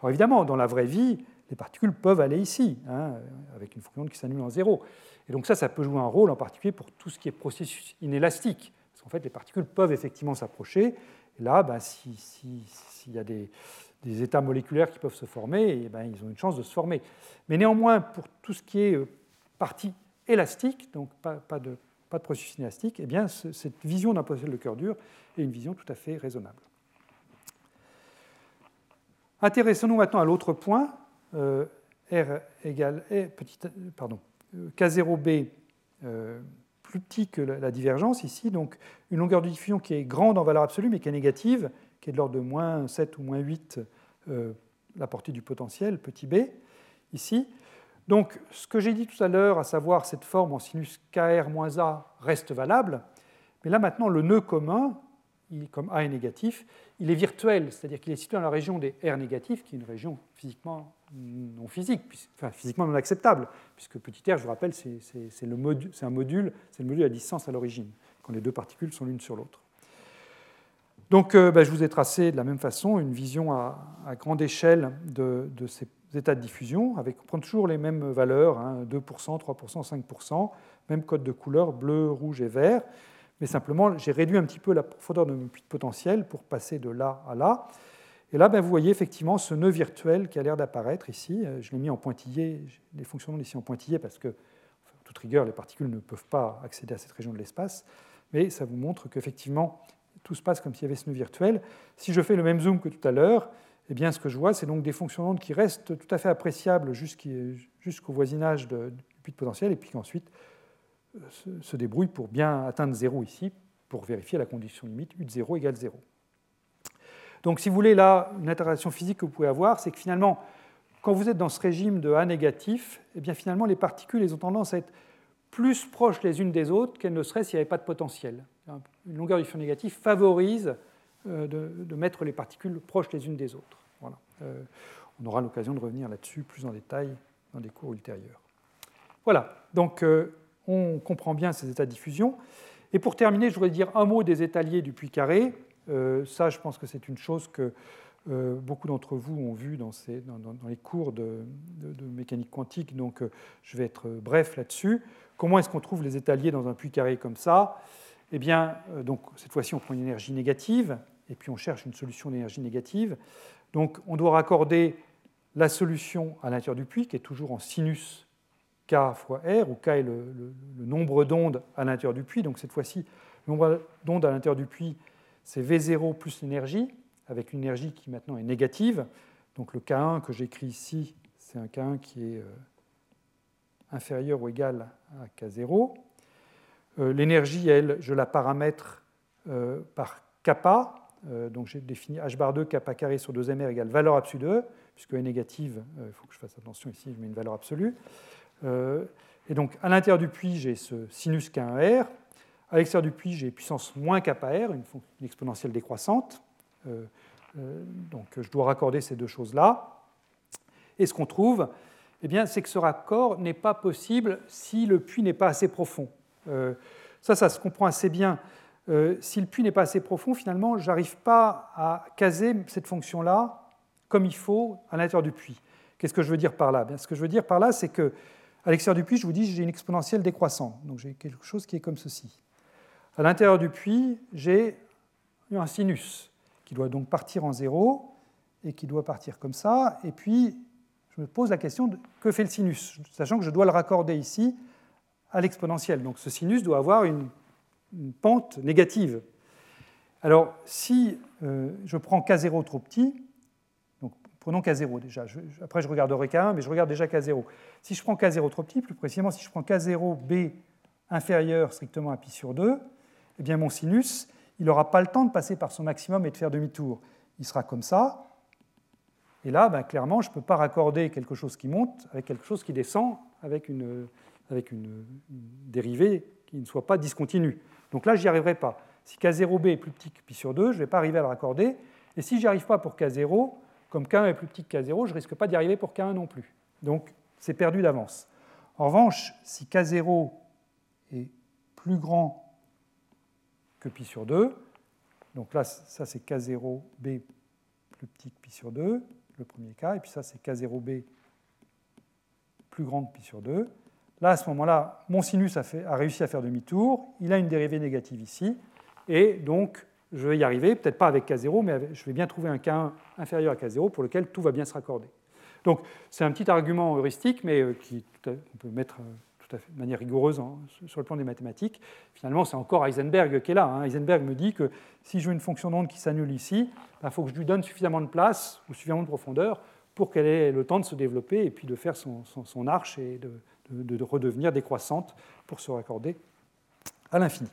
Alors évidemment, dans la vraie vie, les particules peuvent aller ici, hein, avec une fonction qui s'annule en zéro. Et donc ça, ça peut jouer un rôle en particulier pour tout ce qui est processus inélastique. Parce qu'en fait, les particules peuvent effectivement s'approcher. Et là, ben, s'il y a des, états moléculaires qui peuvent se former, eh ben, ils ont une chance de se former. Mais néanmoins, pour tout ce qui est euh, partie élastique, donc pas, de, processus inélastique, eh bien, cette vision d'un potentiel de cœur dur est une vision tout à fait raisonnable. Intéressons-nous maintenant à l'autre point, R égale e, petit, pardon, K0b euh, plus petit que la divergence ici, donc une longueur de diffusion qui est grande en valeur absolue mais qui est négative, qui est de l'ordre de moins 7 ou moins 8 euh, la portée du potentiel, petit b, ici. Donc ce que j'ai dit tout à l'heure, à savoir cette forme en sinus KR-A reste valable, mais là maintenant le nœud commun, comme A est négatif, il est virtuel, c'est-à-dire qu'il est situé dans la région des R négatifs, qui est une région physiquement non physique, physiquement non acceptable, puisque petit r, je vous rappelle, c'est un module, c'est le module à distance à l'origine, quand les deux particules sont l'une sur l'autre. Donc euh, ben, je vous ai tracé de la même façon une vision à, grande échelle de, ces états de diffusion, avec on prend toujours les mêmes valeurs, 2%, 3%, 5%, même code de couleur, bleu, rouge et vert, mais simplement j'ai réduit un petit peu la profondeur de mon puits de potentiel pour passer de là à là. Et là, ben, vous voyez effectivement ce nœud virtuel qui a l'air d'apparaître ici. Euh, je l'ai mis en pointillé, les fonctions ici en pointillé parce que, toute rigueur, les particules ne peuvent pas accéder à cette région de l'espace. Mais ça vous montre qu'effectivement, tout se passe comme s'il y avait ce nœud virtuel. Si je fais le même zoom que tout à l'heure, eh bien, ce que je vois, c'est donc des fonctions qui restent tout à fait appréciables jusqu'au voisinage du puits de potentiel, et puis qu'ensuite euh, se, débrouillent pour bien atteindre zéro ici, pour vérifier la condition limite U de 0 égale 0. Donc, si vous voulez, là, une interaction physique que vous pouvez avoir, c'est que finalement, quand vous êtes dans ce régime de A négatif, eh bien, finalement, les particules elles ont tendance à être plus proches les unes des autres qu'elles ne seraient s'il n'y avait pas de potentiel. Une longueur de diffusion négative favorise euh, de, mettre les particules proches les unes des autres. Voilà. Euh, on aura l'occasion de revenir là-dessus plus en détail dans des cours ultérieurs. Voilà, donc euh, on comprend bien ces états de diffusion. Et pour terminer, je voudrais dire un mot des étaliers du puits carré. Euh, ça, je pense que c'est une chose que euh, beaucoup d'entre vous ont vu dans, les cours de, mécanique quantique, donc euh, je vais être bref là-dessus. Comment est-ce qu'on trouve les étaliers dans un puits carré comme ça? Eh bien, donc, cette fois-ci, on prend une énergie négative, et puis on cherche une solution d'énergie négative. Donc, on doit raccorder la solution à l'intérieur du puits, qui est toujours en sinus k fois r, où k est le, le nombre d'ondes à l'intérieur du puits. Donc, cette fois-ci, le nombre d'ondes à l'intérieur du puits, c'est V0 plus l'énergie, avec une énergie qui maintenant est négative. Donc le K1 que j'écris ici, c'est un K1 qui est euh, inférieur ou égal à K0. Euh, l'énergie, elle, je la paramètre euh, par kappa. donc j'ai défini h bar 2 kappa carré sur 2mr égale valeur absolue de E, puisque est négative, il faut que je fasse attention ici, je mets une valeur absolue. et donc à l'intérieur du puits, j'ai ce sinus K1R, à l'extérieur du puits, j'ai puissance moins kappa r, une, exponentielle décroissante. Euh, euh, donc je dois raccorder ces deux choses-là. Et ce qu'on trouve, eh c'est que ce raccord n'est pas possible si le puits n'est pas assez profond. Euh, ça, ça se comprend assez bien. si le puits n'est pas assez profond, finalement, je n'arrive pas à caser cette fonction-là comme il faut à l'intérieur du puits. Qu'est-ce que je veux dire par là? Bien, Ce que je veux dire par là, c'est que à l'extérieur du puits, je vous dis, j'ai une exponentielle décroissante. Donc j'ai quelque chose qui est comme ceci. À l'intérieur du puits, j'ai un sinus qui doit donc partir en zéro et qui doit partir comme ça. Et puis, je me pose la question de que fait le sinus, sachant que je dois le raccorder ici à l'exponentielle. Donc ce sinus doit avoir une, pente négative. Alors, si euh, je prends K0 trop petit, donc prenons K0 déjà, après je regarderai K1, mais je regarde déjà K0. Si je prends K0 trop petit, plus précisément si je prends K0b inférieur strictement à pi sur 2, eh bien mon sinus, il n'aura pas le temps de passer par son maximum et de faire demi-tour. Il sera comme ça. Et là, ben, clairement, je ne peux pas raccorder quelque chose qui monte avec quelque chose qui descend avec une, avec dérivée qui ne soit pas discontinue. Donc là, je n'y arriverai pas. Si K0b est plus petit que pi sur 2, je ne vais pas arriver à le raccorder. Et si je n'y arrive pas pour K0, comme K1 est plus petit que K0, je ne risque pas d'y arriver pour K1 non plus. Donc c'est perdu d'avance. En revanche, si K0 est plus grand que pi sur 2. Donc là, ça c'est K0b plus petit que pi sur 2, le premier cas, et puis ça c'est K0b plus grand que pi sur 2. Là, à ce moment-là, mon sinus a, réussi à faire demi-tour, il a une dérivée négative ici, et donc je vais y arriver, peut-être pas avec K0, mais je vais bien trouver un K1 inférieur à K0 pour lequel tout va bien se raccorder. Donc c'est un petit argument heuristique, mais euh, qui on peut mettre euh, de manière rigoureuse sur le plan des mathématiques. Finalement, c'est encore Heisenberg qui est là. Hein. Heisenberg me dit que si je veux une fonction d'onde qui s'annule ici, il ben, faut que je lui donne suffisamment de place ou suffisamment de profondeur pour qu'elle ait le temps de se développer et puis de faire son, arche et de, de, redevenir décroissante pour se raccorder à l'infini.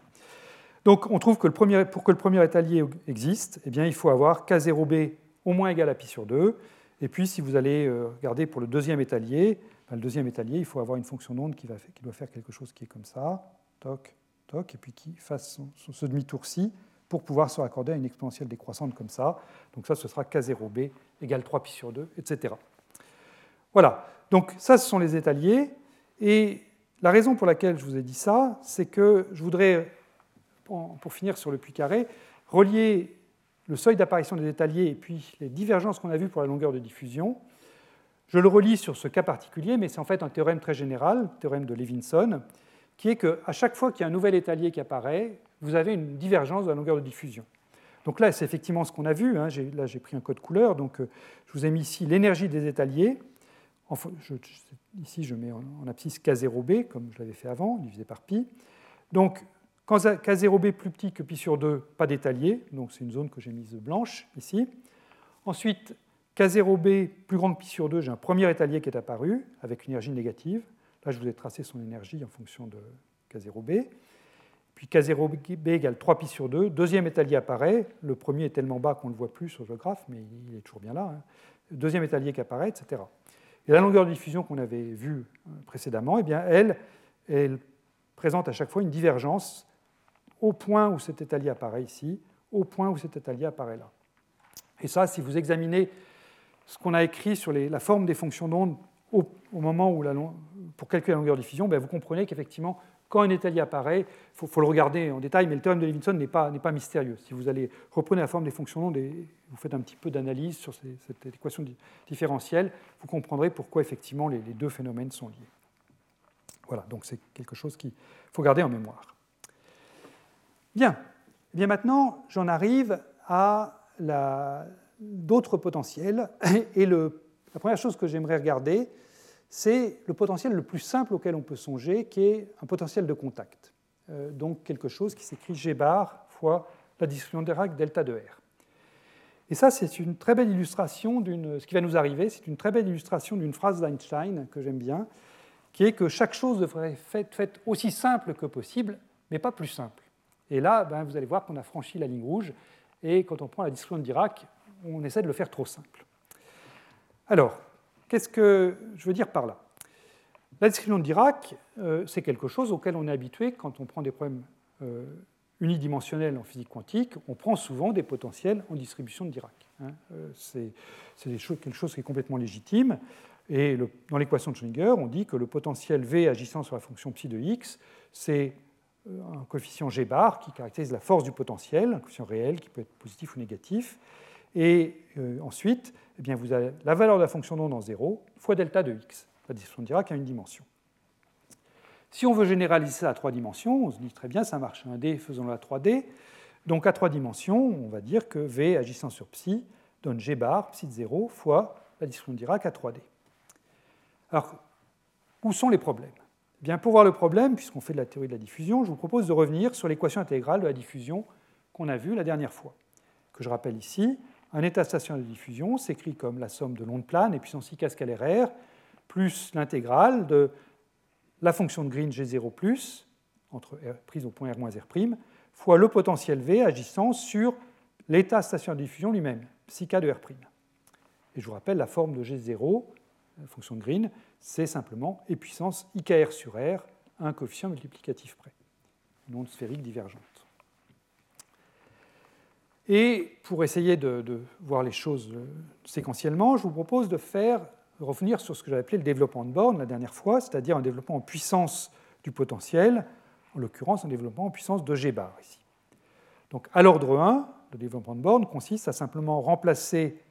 Donc on trouve que le premier, pour que le premier étalier existe, eh bien, il faut avoir K0b au moins égal à pi sur 2. Et puis si vous allez euh, regarder pour le deuxième étalier, ben, le deuxième étalier, il faut avoir une fonction d'onde qui, doit faire quelque chose qui est comme ça, toc, toc, et puis qui fasse ce demi-tour-ci pour pouvoir se raccorder à une exponentielle décroissante comme ça. Donc ça, ce sera K0b égale 3 pi sur 2, etc. Voilà, donc ça, ce sont les étaliers. Et la raison pour laquelle je vous ai dit ça, c'est que je voudrais pour finir sur le puits carré, relier le seuil d'apparition des étaliers et puis les divergences qu'on a vues pour la longueur de diffusion. Je le relis sur ce cas particulier, mais c'est en fait un théorème très général, le théorème de Levinson, qui est qu'à chaque fois qu'il y a un nouvel étalier qui apparaît, vous avez une divergence de la longueur de diffusion. Donc là, c'est effectivement ce qu'on a vu. Hein. Là, j'ai pris un code couleur. Donc, euh, je vous ai mis ici l'énergie des étaliers. ici, je mets en, abscisse K0b, comme je l'avais fait avant, divisé par pi. Donc, quand K0b plus petit que pi sur 2, pas d'étalier, donc c'est une zone que j'ai mise blanche ici. Ensuite, K0b plus grand que pi sur 2, j'ai un premier étalier qui est apparu avec une énergie négative. Là, je vous ai tracé son énergie en fonction de K0b. Puis K0b égale 3 pi sur 2. Deuxième étalier apparaît. Le premier est tellement bas qu'on ne le voit plus sur le graphe, mais il est toujours bien là. Hein. Deuxième étalier qui apparaît, etc. Et la longueur de diffusion qu'on avait vue euh, précédemment, eh bien, elle, elle présente à chaque fois une divergence au point où cet étalier apparaît ici, au point où cet étalier apparaît là. Et ça, si vous examinez ce qu'on a écrit sur la forme des fonctions d'onde au, moment où pour calculer la longueur de diffusion, ben, vous comprenez qu'effectivement, quand un étalier apparaît, il faut, le regarder en détail, mais le théorème de Levinson n'est pas, pas, mystérieux. Si vous allez reprenez la forme des fonctions d'onde et vous faites un petit peu d'analyse sur cette équation différentielle, vous comprendrez pourquoi effectivement les, les deux phénomènes sont liés. Voilà, donc c'est quelque chose qu'il faut garder en mémoire. Bien. Eh bien maintenant, j'en arrive à d'autres potentiels. Et la première chose que j'aimerais regarder, c'est le potentiel le plus simple auquel on peut songer, qui est un potentiel de contact. Euh, donc quelque chose qui s'écrit G bar fois la distribution Dirac delta de R. Et ça, c'est une très belle illustration d'une. Ce qui va nous arriver, c'est une très belle illustration d'une phrase d'Einstein que j'aime bien, qui est que chaque chose devrait être faite aussi simple que possible, mais pas plus simple. Et là, ben, vous allez voir qu'on a franchi la ligne rouge. Et quand on prend la distribution de Dirac, on essaie de le faire trop simple. Alors, qu'est-ce que je veux dire par là? La distribution de Dirac, euh, c'est quelque chose auquel on est habitué quand on prend des problèmes euh, unidimensionnels en physique quantique. On prend souvent des potentiels en distribution de Dirac. Hein. Euh, c'est quelque chose qui est complètement légitime. Et dans l'équation de Schrödinger, on dit que le potentiel V agissant sur la fonction psi de x, c'est un coefficient G bar qui caractérise la force du potentiel, un coefficient réel qui peut être positif ou négatif. Et euh, ensuite, eh bien, vous avez la valeur de la fonction d'onde en 0 fois delta de x. La distribution de Dirac a une dimension. Si on veut généraliser ça à trois dimensions, on se dit très bien, ça marche 1D, faisons-le à 3D. Donc à trois dimensions, on va dire que V agissant sur psi donne G bar, psi de 0, fois la distribution de Dirac à 3D. Alors, où sont les problèmes? Bien, pour voir le problème, puisqu'on fait de la théorie de la diffusion, je vous propose de revenir sur l'équation intégrale de la diffusion qu'on a vue la dernière fois. Que je rappelle ici, un état stationnaire de diffusion s'écrit comme la somme de l'onde plane et puissance i scalaire R, plus l'intégrale de la fonction de Green G0, entre prise au point R R', fois le potentiel V agissant sur l'état stationnaire de diffusion lui-même, psi k de R'. Et je vous rappelle la forme de G0, la fonction de Green, c'est simplement e puissance IKR sur R, un coefficient multiplicatif près, une onde sphérique divergente. Et pour essayer de, voir les choses euh, séquentiellement, je vous propose de faire revenir sur ce que j'avais appelé le développement de borne la dernière fois, c'est-à-dire un développement en puissance du potentiel, en l'occurrence un développement en puissance de G bar ici. Donc à l'ordre 1, le développement de borne consiste à simplement remplacer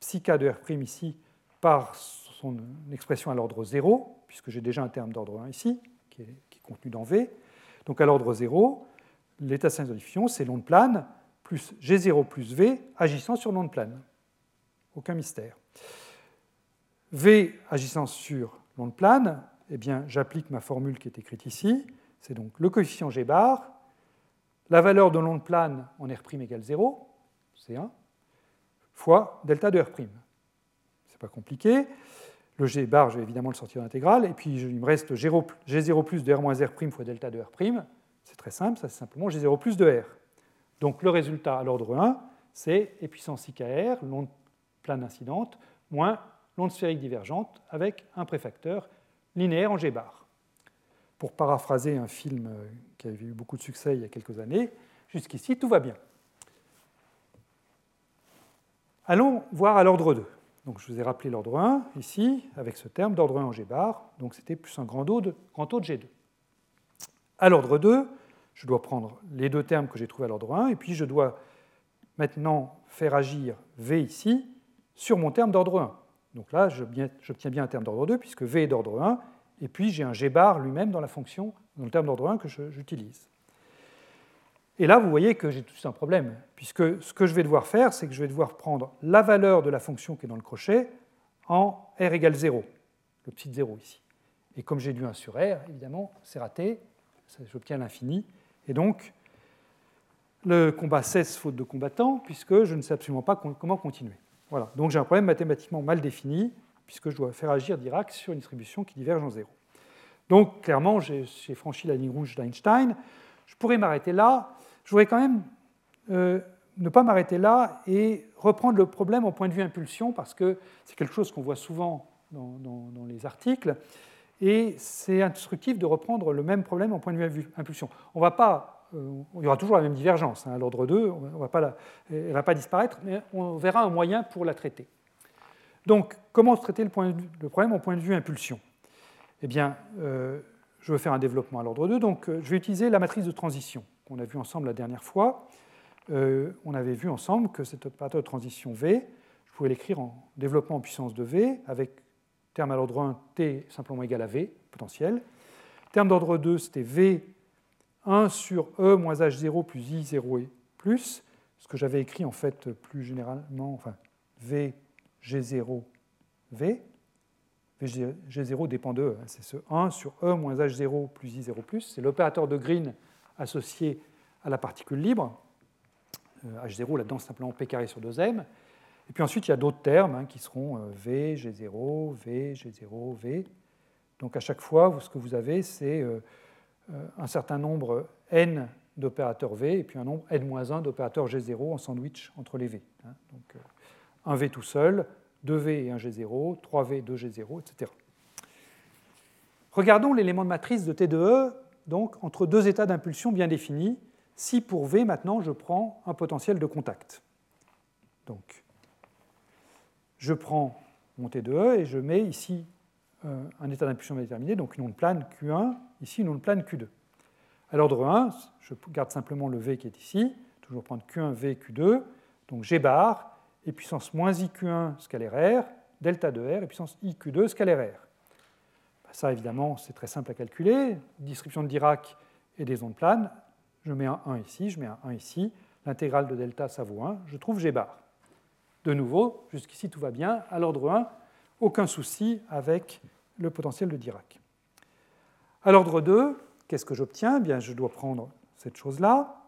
psi k de R' ici par son expression à l'ordre 0, puisque j'ai déjà un terme d'ordre 1 ici, qui est, contenu dans V. Donc à l'ordre 0, l'état diffusion, c'est l'onde plane plus G0 plus V agissant sur l'onde plane. Aucun mystère. V agissant sur l'onde plane, eh bien, j'applique ma formule qui est écrite ici. C'est donc le coefficient G bar, la valeur de l'onde plane en R' égale 0, c'est 1, fois delta de R'. C'est pas compliqué. Le G bar, je vais évidemment le sortir d'intégrale. Et puis, il me reste G0 plus de R moins R' fois delta de R'. C'est très simple, ça c'est simplement G0 plus de R. Donc le résultat à l'ordre 1, c'est E puissance IKR, l'onde plane incidente, moins l'onde sphérique divergente avec un préfacteur linéaire en G bar. Pour paraphraser un film euh, qui avait eu beaucoup de succès il y a quelques années, jusqu'ici tout va bien. Allons voir à l'ordre 2. Donc je vous ai rappelé l'ordre 1 ici, avec ce terme d'ordre 1 en G bar, donc c'était plus un grand, taux de G2. À l'ordre 2, je dois prendre les deux termes que j'ai trouvés à l'ordre 1, et puis je dois maintenant faire agir V ici sur mon terme d'ordre 1. Donc là, j'obtiens bien un terme d'ordre 2, puisque V est d'ordre 1, et puis j'ai un G bar lui-même dans la fonction, dans le terme d'ordre 1 que j'utilise. Et là, vous voyez que j'ai tout un problème, puisque ce que je vais devoir faire, c'est que je vais devoir prendre la valeur de la fonction qui est dans le crochet en R égale 0, le petit 0 ici. Et comme j'ai du 1 sur R, évidemment, c'est raté, j'obtiens l'infini, et donc le combat cesse faute de combattant, puisque je ne sais absolument pas comment continuer. Voilà, donc j'ai un problème mathématiquement mal défini, puisque je dois faire agir Dirac sur une distribution qui diverge en 0. Donc clairement, j'ai franchi la ligne rouge d'Einstein. Je pourrais m'arrêter là, je voudrais quand même euh, ne pas m'arrêter là et reprendre le problème au point de vue impulsion, parce que c'est quelque chose qu'on voit souvent dans, les articles, et c'est instructif de reprendre le même problème au point de vue impulsion. On va pas, euh, il y aura toujours la même divergence, hein, à l'ordre 2, on va pas elle ne va pas disparaître, mais on verra un moyen pour la traiter. Donc, comment traiter le, problème au point de vue impulsion? Eh bien, euh, je vais faire un développement à l'ordre 2, donc je vais utiliser la matrice de transition qu'on a vu ensemble la dernière fois, euh, on avait vu ensemble que cet opérateur de transition V, je pouvais l'écrire en développement en puissance de V, avec terme à l'ordre 1, T simplement égal à V, potentiel. Terme d'ordre 2, c'était V 1 sur E moins H0 plus I0 et plus, ce que j'avais écrit en fait plus généralement, enfin V G0 V. G0 dépend de E, hein, c'est ce 1 sur E moins H0 plus I0 plus, c'est l'opérateur de Green associé à la particule libre. H0 euh, là-dedans simplement P carré sur 2m. Et puis ensuite, il y a d'autres termes hein, qui seront euh, V, G0, V, G0, V. Donc à chaque fois, ce que vous avez, c'est euh, un certain nombre n d'opérateurs V et puis un nombre n-1 d'opérateurs G0 en sandwich entre les V. Hein. Donc un V tout seul, 2V et un G0, 3V, 2G0, etc. Regardons l'élément de matrice de T de E donc entre deux états d'impulsion bien définis, si pour V, maintenant, je prends un potentiel de contact. Donc, je prends mon T de E et je mets ici euh, un état d'impulsion déterminé, donc une onde plane Q1, ici une onde plane Q2. À l'ordre 1, je garde simplement le V qui est ici, toujours prendre Q1, V, Q2, donc G bar, et puissance moins IQ1 scalaire R, delta de R, et puissance IQ2 scalaire R. Ça, évidemment, c'est très simple à calculer. Description de Dirac et des ondes planes. Je mets un 1 ici, je mets un 1 ici. L'intégrale de delta, ça vaut 1. Je trouve G bar. De nouveau, jusqu'ici, tout va bien. À l'ordre 1, aucun souci avec le potentiel de Dirac. À l'ordre 2, qu'est-ce que j'obtiens? Eh Bien, je dois prendre cette chose-là.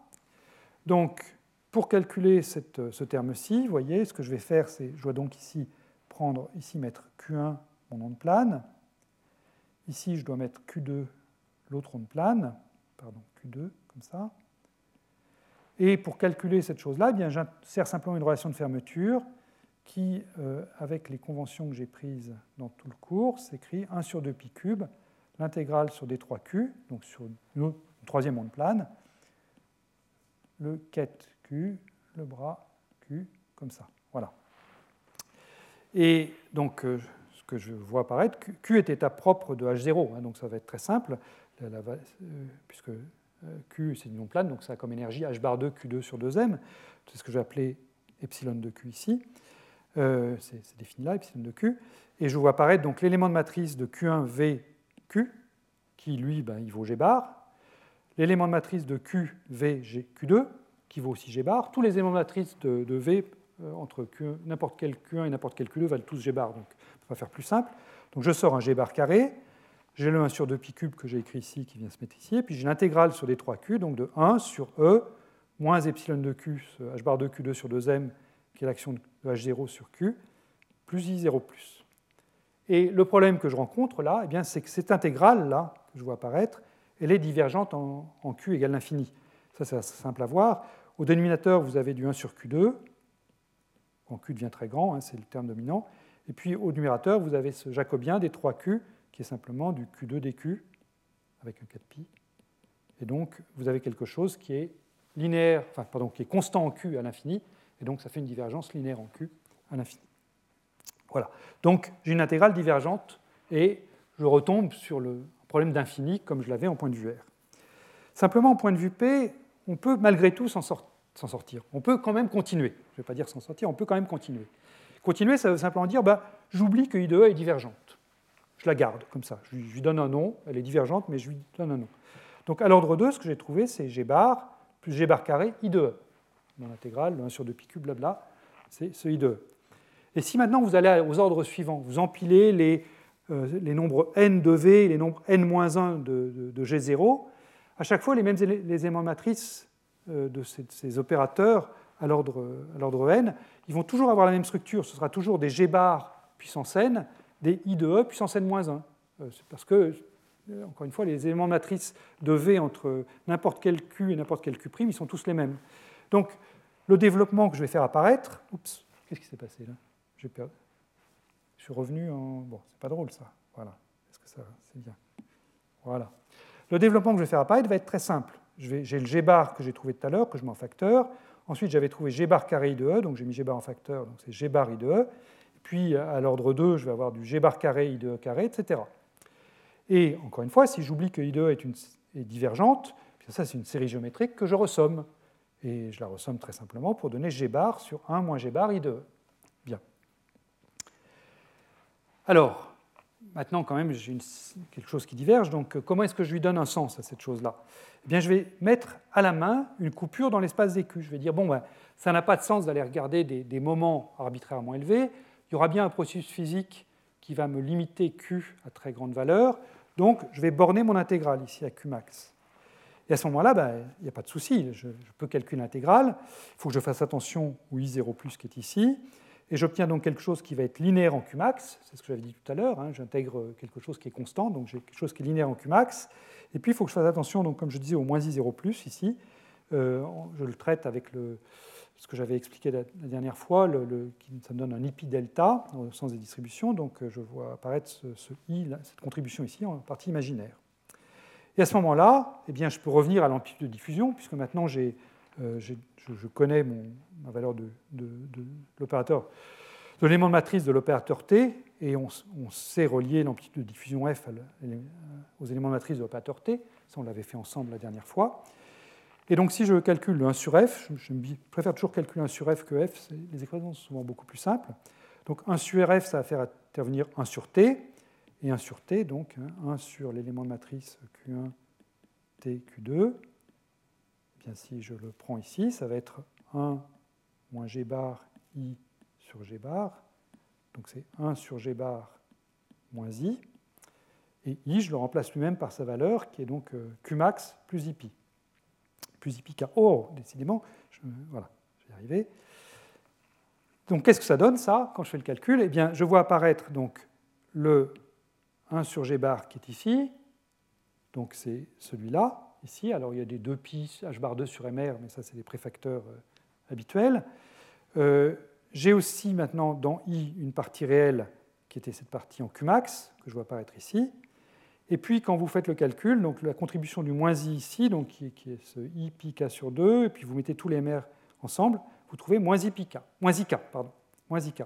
Donc, pour calculer ce terme-ci, vous voyez, ce que je vais faire, c'est, je dois donc ici prendre, ici mettre Q1, mon onde plane, Ici, je dois mettre Q2, l'autre onde plane, pardon, Q2, comme ça. Et pour calculer cette chose-là, eh j'insère simplement une relation de fermeture qui, euh, avec les conventions que j'ai prises dans tout le cours, s'écrit 1 sur 2 pi cube, l'intégrale sur des 3Q, donc sur une, troisième onde plane, le quête Q, le bras Q, comme ça. Voilà. Et donc, euh, que je vois apparaître, Q est état propre de H0, hein, donc ça va être très simple, euh, puisque Q, c'est du nom plane, donc ça a comme énergie H bar 2 Q2 sur 2m. C'est ce que j'ai appelé epsilon de Q ici. c'est défini là, epsilon de Q. Et je vois apparaître donc l'élément de matrice de Q1 V Q, qui lui, ben, il vaut G bar. L'élément de matrice de Q V G Q2, qui vaut aussi G bar. Tous les éléments de matrice de, V entre n'importe quel Q1 et n'importe quel Q2 valent tous G bar. Donc on va faire plus simple. Donc je sors un G bar carré, j'ai le 1 sur 2 pi cube que j'ai écrit ici qui vient se mettre ici, et puis j'ai l'intégrale sur les 3 Q, donc de 1 sur E moins epsilon de Q, H bar de Q2 sur 2M, qui est l'action de H0 sur Q, plus I0 plus. Et le problème que je rencontre là, eh c'est que cette intégrale-là, que je vois apparaître, elle est divergente en, Q égale l'infini. Ça, c'est simple à voir. Au dénominateur, vous avez du 1 sur Q2, quand Q devient très grand, hein, c'est le terme dominant. Et puis au numérateur, vous avez ce jacobien des 3Q, qui est simplement du Q2 dQ, avec un 4pi. Et donc, vous avez quelque chose qui est linéaire, enfin, pardon, qui est constant en Q à l'infini, et donc ça fait une divergence linéaire en Q à l'infini. Voilà. Donc j'ai une intégrale divergente et je retombe sur le problème d'infini comme je l'avais en point de vue R. Simplement, en point de vue P, on peut malgré tout s'en sortir. On peut quand même continuer. Je ne vais pas dire s'en sortir, on peut quand même continuer. Continuer, ça veut simplement dire bah, j'oublie que I de E est divergente. Je la garde comme ça. Je lui donne un nom, elle est divergente, mais je lui donne un nom. Donc à l'ordre 2, ce que j'ai trouvé, c'est G bar plus G bar carré I de E. Dans l'intégrale, 1 sur 2 pi cube, blabla, c'est ce I de E. Et si maintenant vous allez aux ordres suivants, vous empilez les, euh, nombres n de V et les nombres n-1 de, de, G0, à chaque fois les mêmes éléments matrices de ces, opérateurs à l'ordre n, ils vont toujours avoir la même structure. Ce sera toujours des G bar puissance n, des I de E puissance n-1. Euh, c'est parce que, encore une fois, les éléments matrices de V entre n'importe quel Q et n'importe quel Q', ils sont tous les mêmes. Donc, le développement que je vais faire apparaître. Oups, qu'est-ce qui s'est passé là? Je suis revenu en. Bon, c'est pas drôle ça. Voilà. Est-ce que ça. C'est bien? Voilà. Le développement que je vais faire apparaître va être très simple. J'ai le G bar que j'ai trouvé tout à l'heure, que je mets en facteur. Ensuite, j'avais trouvé G bar carré I de E, donc j'ai mis G bar en facteur, donc c'est G bar I de E. Puis, à l'ordre 2, je vais avoir du G bar carré I de E carré, etc. Et encore une fois, si j'oublie que I de E est, une, est divergente, ça c'est une série géométrique que je ressomme. Et je la ressomme très simplement pour donner G bar sur 1 moins G bar I de E. Alors, maintenant quand même, j'ai quelque chose qui diverge, donc comment est-ce que je lui donne un sens à cette chose-là? Eh bien, je vais mettre à la main une coupure dans l'espace des Q. Je vais dire, bon, ben, ça n'a pas de sens d'aller regarder des, moments arbitrairement élevés. Il y aura bien un processus physique qui va me limiter Q à très grande valeur, donc je vais borner mon intégrale ici à Q max. Et à ce moment-là, ben, il n'y a pas de souci, je, je peux calculer l'intégrale. Il faut que je fasse attention au I0 qui est ici. Et j'obtiens donc quelque chose qui va être linéaire en Qmax, c'est ce que j'avais dit tout à l'heure, hein. j'intègre quelque chose qui est constant, donc j'ai quelque chose qui est linéaire en Qmax. Et puis il faut que je fasse attention, donc, comme je disais, au moins i0 ici. Euh, je le traite avec le, ce que j'avais expliqué la, dernière fois, le, ça me donne un pi delta au sens des distributions, donc euh, je vois apparaître ce, i, cette contribution ici en partie imaginaire. Et à ce moment-là, eh je peux revenir à l'amplitude de diffusion, puisque maintenant j'ai euh, je, connais ma valeur de, l'opérateur, de l'élément de matrice de l'opérateur T, et on, sait relier l'amplitude de diffusion F aux éléments de matrice de l'opérateur T. Ça, on l'avait fait ensemble la dernière fois. Et donc, si je calcule le 1 sur F, je, préfère toujours calculer 1 sur F que F, les équations sont souvent beaucoup plus simples. Donc, 1 sur F, ça va faire intervenir 1 sur T, et 1 sur T, donc 1 hein, sur l'élément de matrice Q1, T, Q2, si je le prends ici, ça va être 1 moins g bar i sur g bar. Donc c'est 1 sur g bar moins i. Et i, je le remplace lui-même par sa valeur, qui est donc euh, Qmax plus ip. Plus ipk. Oh, décidément, voilà, je vais y arriver. Donc qu'est-ce que ça donne, ça, quand je fais le calcul? Eh bien, je vois apparaître donc le 1 sur g bar qui est ici. Donc c'est celui-là Alors il y a des 2 pi h bar 2 sur mr, mais ça c'est des préfacteurs euh, habituels. Euh, j'ai aussi maintenant dans i une partie réelle qui était cette partie en Qmax, que je vois apparaître ici. Et puis quand vous faites le calcul, donc la contribution du moins i ici, donc qui, est ce i pi k sur 2, et puis vous mettez tous les mr ensemble, vous trouvez moins i pi k, moins i k, pardon, moins i k.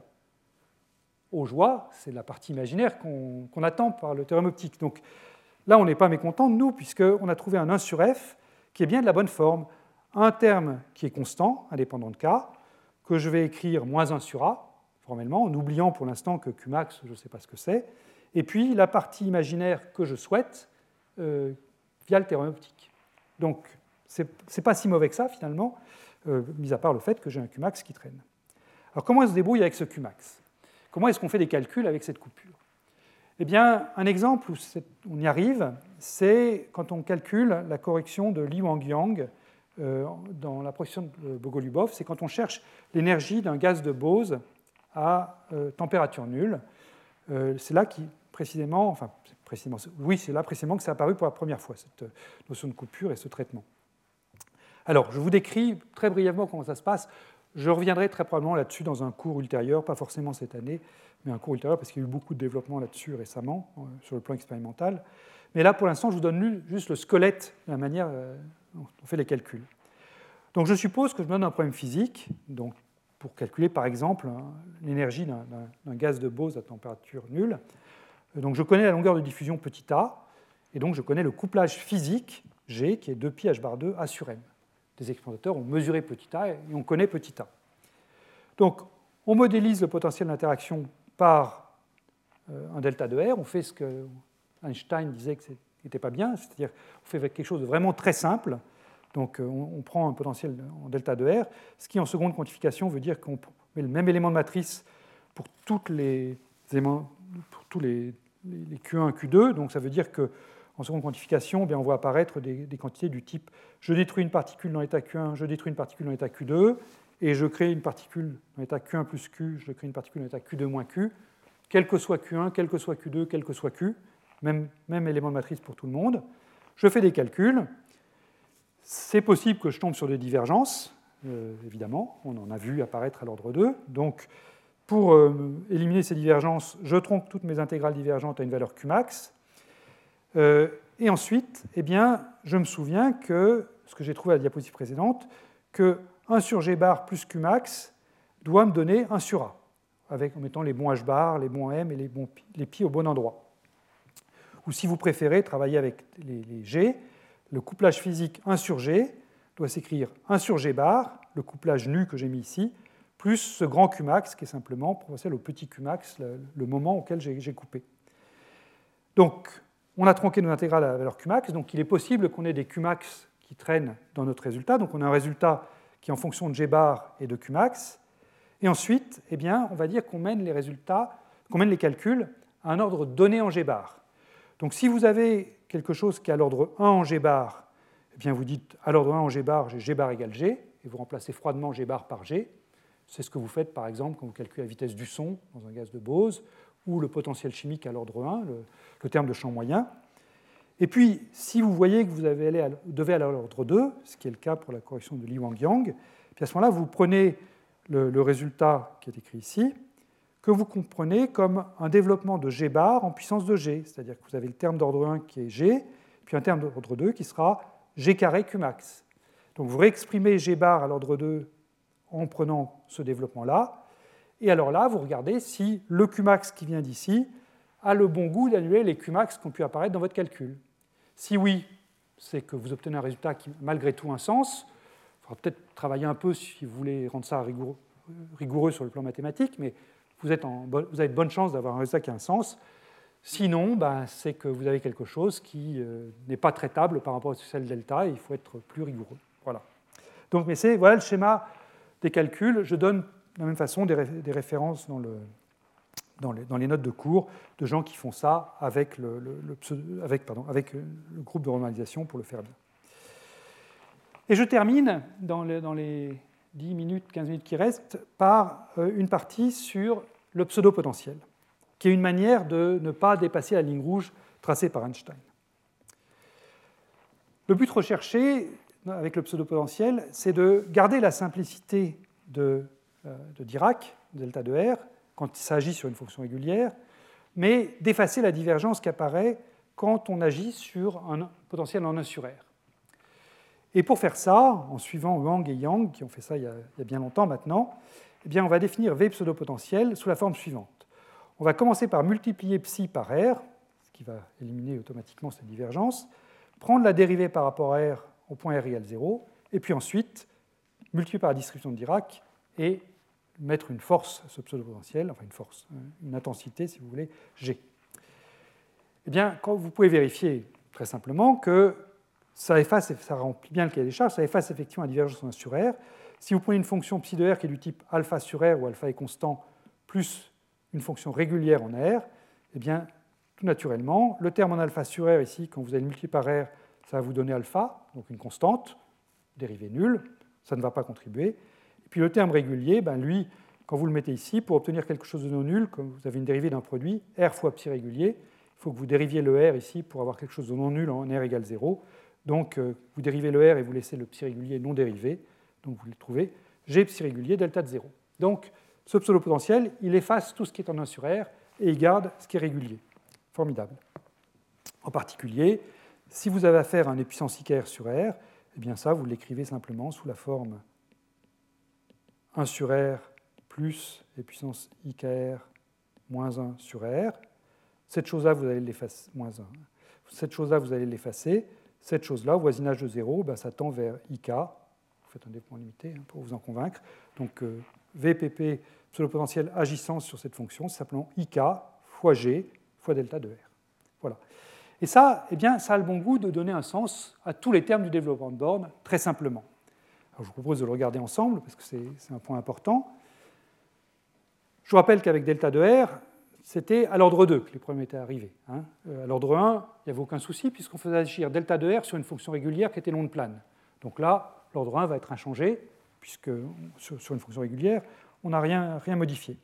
Au joie, c'est la partie imaginaire qu'on attend par le théorème optique. Donc Là, on n'est pas mécontent de nous, puisqu'on a trouvé un 1 sur f qui est bien de la bonne forme. Un terme qui est constant, indépendant de K, que je vais écrire moins 1 sur A, formellement, en oubliant pour l'instant que Qmax, je ne sais pas ce que c'est, et puis la partie imaginaire que je souhaite euh, via le théorème optique. Donc, ce n'est pas si mauvais que ça, finalement, euh, mis à part le fait que j'ai un Qmax qui traîne. Alors, comment est-ce se débrouille avec ce Qmax? Comment est-ce qu'on fait des calculs avec cette coupure? Eh bien, un exemple où on y arrive, c'est quand on calcule la correction de Li Wang-Yang euh, dans la projection de Bogolubov, c'est quand on cherche l'énergie d'un gaz de Bose à euh, température nulle. Euh, c'est là qui, précisément, enfin, précisément, oui, c'est là précisément que ça a apparu pour la première fois, cette notion de coupure et ce traitement. Alors, je vous décris très brièvement comment ça se passe. Je reviendrai très probablement là-dessus dans un cours ultérieur, pas forcément cette année, mais un cours ultérieur parce qu'il y a eu beaucoup de développement là-dessus récemment, sur le plan expérimental. Mais là, pour l'instant, je vous donne juste le squelette la manière dont on fait les calculs. Donc je suppose que je me donne un problème physique, donc pour calculer par exemple hein, l'énergie d'un gaz de Bose à température nulle. Donc je connais la longueur de diffusion petit a, et donc je connais le couplage physique G, qui est 2pi h bar 2 A sur m. Des expérimentateurs ont mesuré petit a et on connaît petit a. Donc on modélise le potentiel d'interaction par euh, un delta de R, on fait ce que Einstein disait que n'était pas bien, c'est-à-dire on fait quelque chose de vraiment très simple. Donc euh, on, prend un potentiel en delta de R, ce qui en seconde quantification veut dire qu'on met le même élément de matrice pour, toutes les pour tous les, Q1, Q2. Donc ça veut dire qu'en seconde quantification, eh on voit apparaître des, quantités du type je détruis une particule dans l'état Q1, je détruis une particule dans l'état Q2, et je crée une particule dans l'état Q1 plus Q, je crée une particule dans l'état Q2 moins Q, quel que soit Q1, quel que soit Q2, quel que soit Q même, élément de matrice pour tout le monde. Je fais des calculs. C'est possible que je tombe sur des divergences, euh, évidemment. On en a vu apparaître à l'ordre 2. Donc, pour euh, éliminer ces divergences, je tronque toutes mes intégrales divergentes à une valeur Qmax. Euh, et ensuite, eh bien, je me souviens que, ce que j'ai trouvé à la diapositive précédente, que 1 sur G bar plus Qmax doit me donner 1 sur A, avec, en mettant les bons H bar, les bons M et les, bons, pi au bon endroit ou si vous préférez travailler avec les, G, le couplage physique 1 sur G doit s'écrire 1 sur G bar, le couplage nu que j'ai mis ici, plus ce grand Qmax qui est simplement proportionnel au petit Qmax, le, le moment auquel j'ai coupé. Donc, on a tronqué nos intégrales à la valeur Qmax, donc il est possible qu'on ait des Qmax qui traînent dans notre résultat. Donc on a un résultat qui est en fonction de G bar et de Qmax. Et ensuite, eh bien, on va dire qu'on mène les résultats, qu'on mène les calculs à un ordre donné en G bar. Donc si vous avez quelque chose qui est à l'ordre 1 en G bar, eh bien vous dites à l'ordre 1 en G bar, j'ai G bar égale G, et vous remplacez froidement G bar par G. C'est ce que vous faites par exemple quand vous calculez la vitesse du son dans un gaz de Bose, ou le potentiel chimique à l'ordre 1, le, terme de champ moyen. Et puis, si vous voyez que vous devez aller à l'ordre 2, ce qui est le cas pour la correction de Li Wang-Yang, à ce moment-là, vous prenez le résultat qui est écrit ici, que vous comprenez comme un développement de G bar en puissance de G, c'est-à-dire que vous avez le terme d'ordre 1 qui est G, puis un terme d'ordre 2 qui sera G carré Q max. Donc vous réexprimez G bar à l'ordre 2 en prenant ce développement-là, et alors là, vous regardez si le Q max qui vient d'ici a le bon goût d'annuler les Q max qui ont pu apparaître dans votre calcul. Si oui, c'est que vous obtenez un résultat qui malgré tout un sens. Il faudra peut-être travailler un peu si vous voulez rendre ça rigoureux, sur le plan mathématique, mais vous, avez de bonnes chances d'avoir un résultat qui a un sens. Sinon, ben, c'est que vous avez quelque chose qui euh, n'est pas traitable par rapport à celle delta et il faut être plus rigoureux. Voilà. Donc, voilà le schéma des calculs. Je donne de la même façon des, références dans, le, dans, les, notes de cours de gens qui font ça avec le, euh, groupe de normalisation pour le faire bien. Et je termine dans, les 10 minutes, 15 minutes qui restent, par euh, une partie sur le pseudo-potentiel, qui est une manière de ne pas dépasser la ligne rouge tracée par Einstein. Le but recherché avec le pseudo-potentiel, c'est de garder la simplicité de, euh, de Dirac, delta de R, quand il s'agit sur une fonction régulière, mais d'effacer la divergence qui apparaît quand on agit sur un potentiel en 1 sur R. Et pour faire ça, en suivant Wang et Yang, qui ont fait ça il y a, bien longtemps maintenant, eh bien, on va définir V pseudo-potentiel sous la forme suivante. On va commencer par multiplier psi par R, ce qui va éliminer automatiquement cette divergence, prendre la dérivée par rapport à R au point R égale 0, et puis ensuite multiplier par la distribution de Dirac et mettre une force à ce pseudo-potentiel, enfin une force, hein, une intensité si vous voulez, G. Eh bien, quand vous pouvez vérifier très simplement que ça efface, ça remplit bien le cahier des charges, ça efface effectivement la divergence en 1 sur R. Si vous prenez une fonction psi de R qui est du type alpha sur R, où alpha est constant, plus une fonction régulière en R, eh bien, tout naturellement, le terme en alpha sur R ici, quand vous allez multiplier par R, ça va vous donner alpha, donc une constante, dérivée nulle, ça ne va pas contribuer. Puis le terme régulier, ben lui, quand vous le mettez ici, pour obtenir quelque chose de non nul, comme vous avez une dérivée d'un produit, R fois psi régulier, il faut que vous dériviez le R ici pour avoir quelque chose de non nul en R égale 0. Donc euh, vous dérivez le R et vous laissez le psi régulier non dérivé, donc vous le trouvez, G psi régulier delta de 0. Donc ce pseudo-potentiel, il efface tout ce qui est en 1 sur R et il garde ce qui est régulier. Formidable. En particulier, si vous avez affaire à un puissance IKR sur R, eh bien ça, vous l'écrivez simplement sous la forme 1 sur R plus et puissance IKR moins 1 sur R. Cette chose-là, vous allez l'effacer, moins 1. Cette chose-là, vous allez l'effacer. Cette chose-là, voisinage de 0, ben, ça tend vers IK. Vous faites un développement limité hein, pour vous en convaincre. Donc euh, VPP pseudo-potentiel agissant sur cette fonction, c'est simplement IK fois G fois delta de R. Voilà. Et ça, eh bien, ça a le bon goût de donner un sens à tous les termes du développement de borne, très simplement. Je vous propose de le regarder ensemble, parce que c'est un point important. Je vous rappelle qu'avec delta de R, c'était à l'ordre 2 que les problèmes étaient arrivés. Hein. Euh, à l'ordre 1, il n'y avait aucun souci, puisqu'on faisait agir delta de R sur une fonction régulière qui était long de plane. Donc là, l'ordre 1 va être inchangé, puisque sur une fonction régulière, on n'a rien, modifié.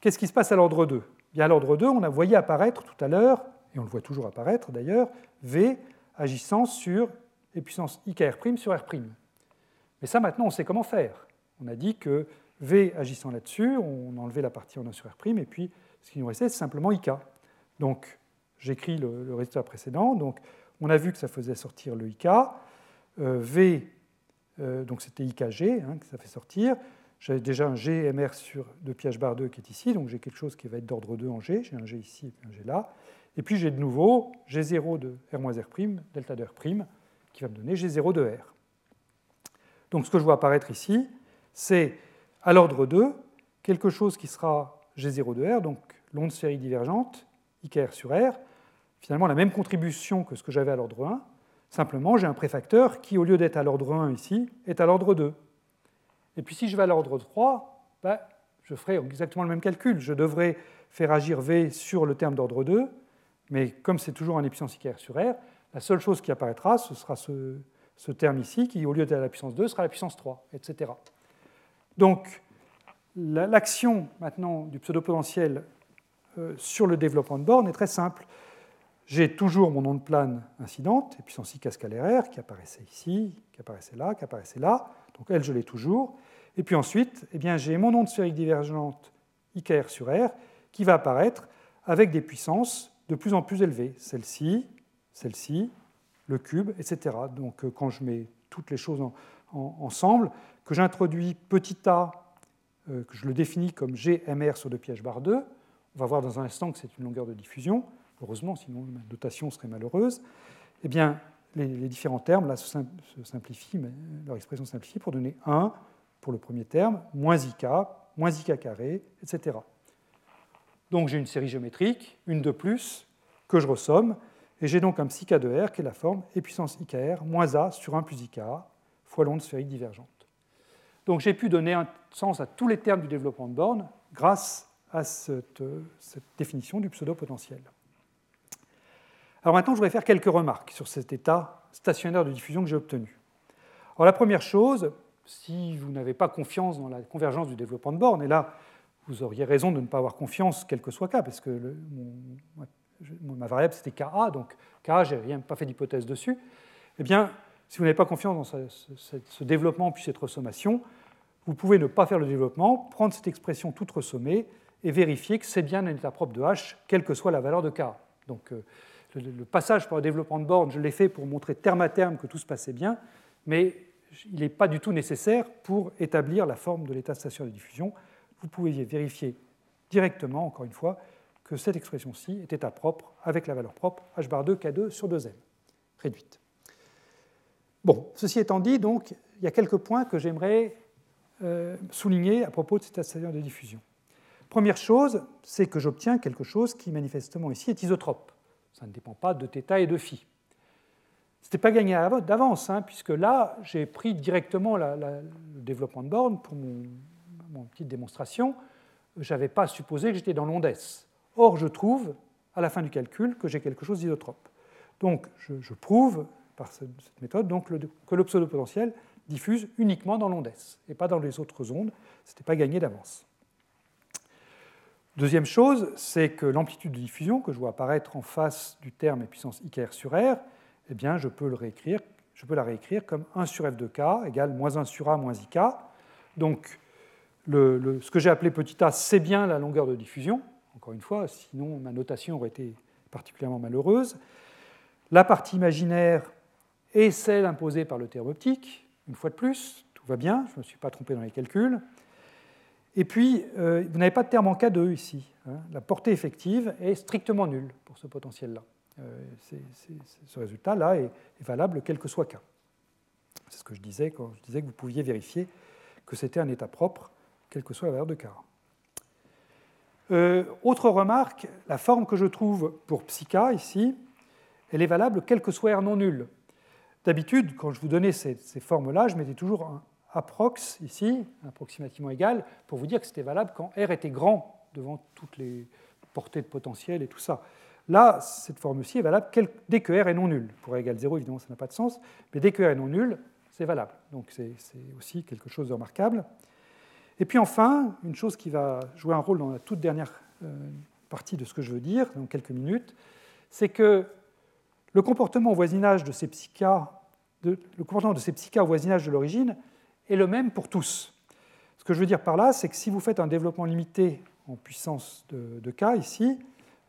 Qu'est-ce qui se passe à l'ordre 2 Bien, À l'ordre 2, on a voyé apparaître tout à l'heure, et on le voit toujours apparaître d'ailleurs, V agissant sur les puissances IKR' sur R'. Mais ça, maintenant, on sait comment faire. On a dit que V agissant là-dessus, on enlevait la partie en 1 sur R', et puis ce qui nous restait, c'est simplement IK. Donc, j'écris le, résultat précédent. Donc, on a vu que ça faisait sortir le IK. Euh, v, euh, donc c'était IKG hein, que ça fait sortir. J'ai déjà un GMR sur de pH bar 2 qui est ici, donc j'ai quelque chose qui va être d'ordre 2 en G. J'ai un G ici et un G là. Et puis j'ai de nouveau G0 de R-R', delta de R', qui va me donner G0 de R. Donc ce que je vois apparaître ici, c'est à l'ordre 2, quelque chose qui sera G0 de R, donc l'onde sphérique divergente, IKR sur R, finalement la même contribution que ce que j'avais à l'ordre 1, simplement j'ai un préfacteur qui, au lieu d'être à l'ordre 1 ici, est à l'ordre 2. Et puis si je vais à l'ordre 3, ben, je ferai exactement le même calcul. Je devrais faire agir V sur le terme d'ordre 2, mais comme c'est toujours un puissance IKR sur R, la seule chose qui apparaîtra, ce sera ce, ce terme ici, qui au lieu d'être à la puissance 2, sera à la puissance 3, etc. Donc l'action maintenant du pseudo-potentiel euh, sur le développement de borne est très simple. J'ai toujours mon onde plane incidente, et puissance I scalaire R, qui apparaissait ici, qui apparaissait là, qui apparaissait là. Donc elle, je l'ai toujours. Et puis ensuite, eh j'ai mon onde sphérique divergente IKR sur R qui va apparaître avec des puissances de plus en plus élevées. Celle-ci, celle-ci, le cube, etc. Donc euh, quand je mets toutes les choses ensemble, que j'introduis petit a, euh, que je le définis comme GMR sur 2 pièges bar 2, on va voir dans un instant que c'est une longueur de diffusion, heureusement, sinon ma notation serait malheureuse, eh bien, les, différents termes là, se, simplifient, mais leur expression simplifie pour donner 1 pour le premier terme, moins ik, moins ik carré, etc. Donc j'ai une série géométrique, une de plus, que je ressomme, et j'ai donc un psi de R qui est la forme e puissance ikr moins a sur 1 plus ik fois l'onde sphérique divergente. Donc j'ai pu donner un sens à tous les termes du développement de borne grâce à cette, définition du pseudo-potentiel. Alors maintenant, je voudrais faire quelques remarques sur cet état stationnaire de diffusion que j'ai obtenu. Alors la première chose, si vous n'avez pas confiance dans la convergence du développement de borne, et là, vous auriez raison de ne pas avoir confiance, quel que soit K, parce que ma variable c'était KA, donc KA, je n'ai pas fait d'hypothèse dessus, eh bien, si vous n'avez pas confiance dans ce, développement puis cette ressommation, vous pouvez ne pas faire le développement, prendre cette expression toute ressommée et vérifier que c'est bien un état propre de H, quelle que soit la valeur de K. Donc, euh, le, passage par le développement de borne, je l'ai fait pour montrer terme à terme que tout se passait bien, mais il n'est pas du tout nécessaire pour établir la forme de l'état stationnaire de diffusion. Vous pouvez vérifier directement, encore une fois, que cette expression-ci est état propre avec la valeur propre h bar 2 K2 sur 2m réduite. Bon, ceci étant dit, donc, il y a quelques points que j'aimerais euh, souligner à propos de cet état de diffusion. Première chose, c'est que j'obtiens quelque chose qui manifestement ici est isotrope. Ça ne dépend pas de θ et de phi. Ce n'était pas gagné d'avance, hein, puisque là, j'ai pris directement le développement de borne pour mon, petite démonstration. Je n'avais pas supposé que j'étais dans l'onde S. Or, je trouve, à la fin du calcul, que j'ai quelque chose d'isotrope. Donc, je, prouve par cette, méthode que le pseudo-potentiel diffuse uniquement dans l'onde S et pas dans les autres ondes. Ce n'était pas gagné d'avance. Deuxième chose, c'est que l'amplitude de diffusion que je vois apparaître en face du terme et puissance IKR sur R, eh bien, je peux la réécrire comme 1 sur f de k égale moins 1 sur a moins ik. Donc, ce que j'ai appelé petit a, c'est bien la longueur de diffusion, encore une fois, sinon ma notation aurait été particulièrement malheureuse. La partie imaginaire est celle imposée par le terme optique, une fois de plus, tout va bien, je ne me suis pas trompé dans les calculs. Et puis, euh, vous n'avez pas de terme en K2 ici. Hein. La portée effective est strictement nulle pour ce potentiel-là. Euh, ce résultat-là est, valable quel que soit K. C'est ce que je disais quand je disais que vous pouviez vérifier que c'était un état propre, quelle que soit la valeur de K. Euh, autre remarque, la forme que je trouve pour psi ici, elle est valable quel que soit R non nul. D'habitude, quand je vous donnais ces, ces formes-là, je mettais toujours un, approx ici, approximativement égal, pour vous dire que c'était valable quand R était grand devant toutes les portées de potentiel et tout ça. Là, cette forme-ci est valable dès que R est non nul. Pour R égale 0, évidemment, ça n'a pas de sens, mais dès que R est non nul, c'est valable. Donc c'est aussi quelque chose de remarquable. Et puis enfin, une chose qui va jouer un rôle dans la toute dernière euh, partie de ce que je veux dire, dans quelques minutes, c'est que le comportement au voisinage de ces psychas, le comportement de ces psychas au voisinage de l'origine est le même pour tous. Ce que je veux dire par là, c'est que si vous faites un développement limité en puissance de, k ici,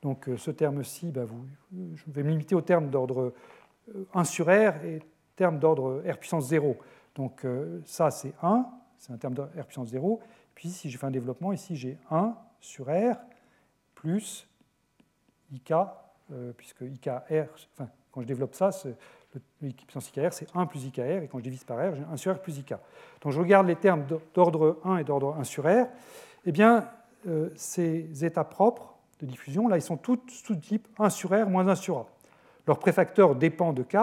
donc euh, ce terme-ci, bah, je vais me limiter au terme d'ordre 1 euh, sur r et terme d'ordre r puissance 0. Donc ça, c'est 1, c'est un terme de r puissance 0. Puis si je fais un développement, ici j'ai 1 sur r plus ik, puisque ikr, enfin, quand je développe ça, puissance IKR, c'est 1 plus IKR, et quand je divise par R, j'ai 1 sur R plus IK. Donc je regarde les termes d'ordre 1 et d'ordre 1 sur R, eh bien, euh, ces états propres de diffusion, là, ils sont tous sous type 1 sur R moins 1 sur A. Leur préfacteur dépend de K,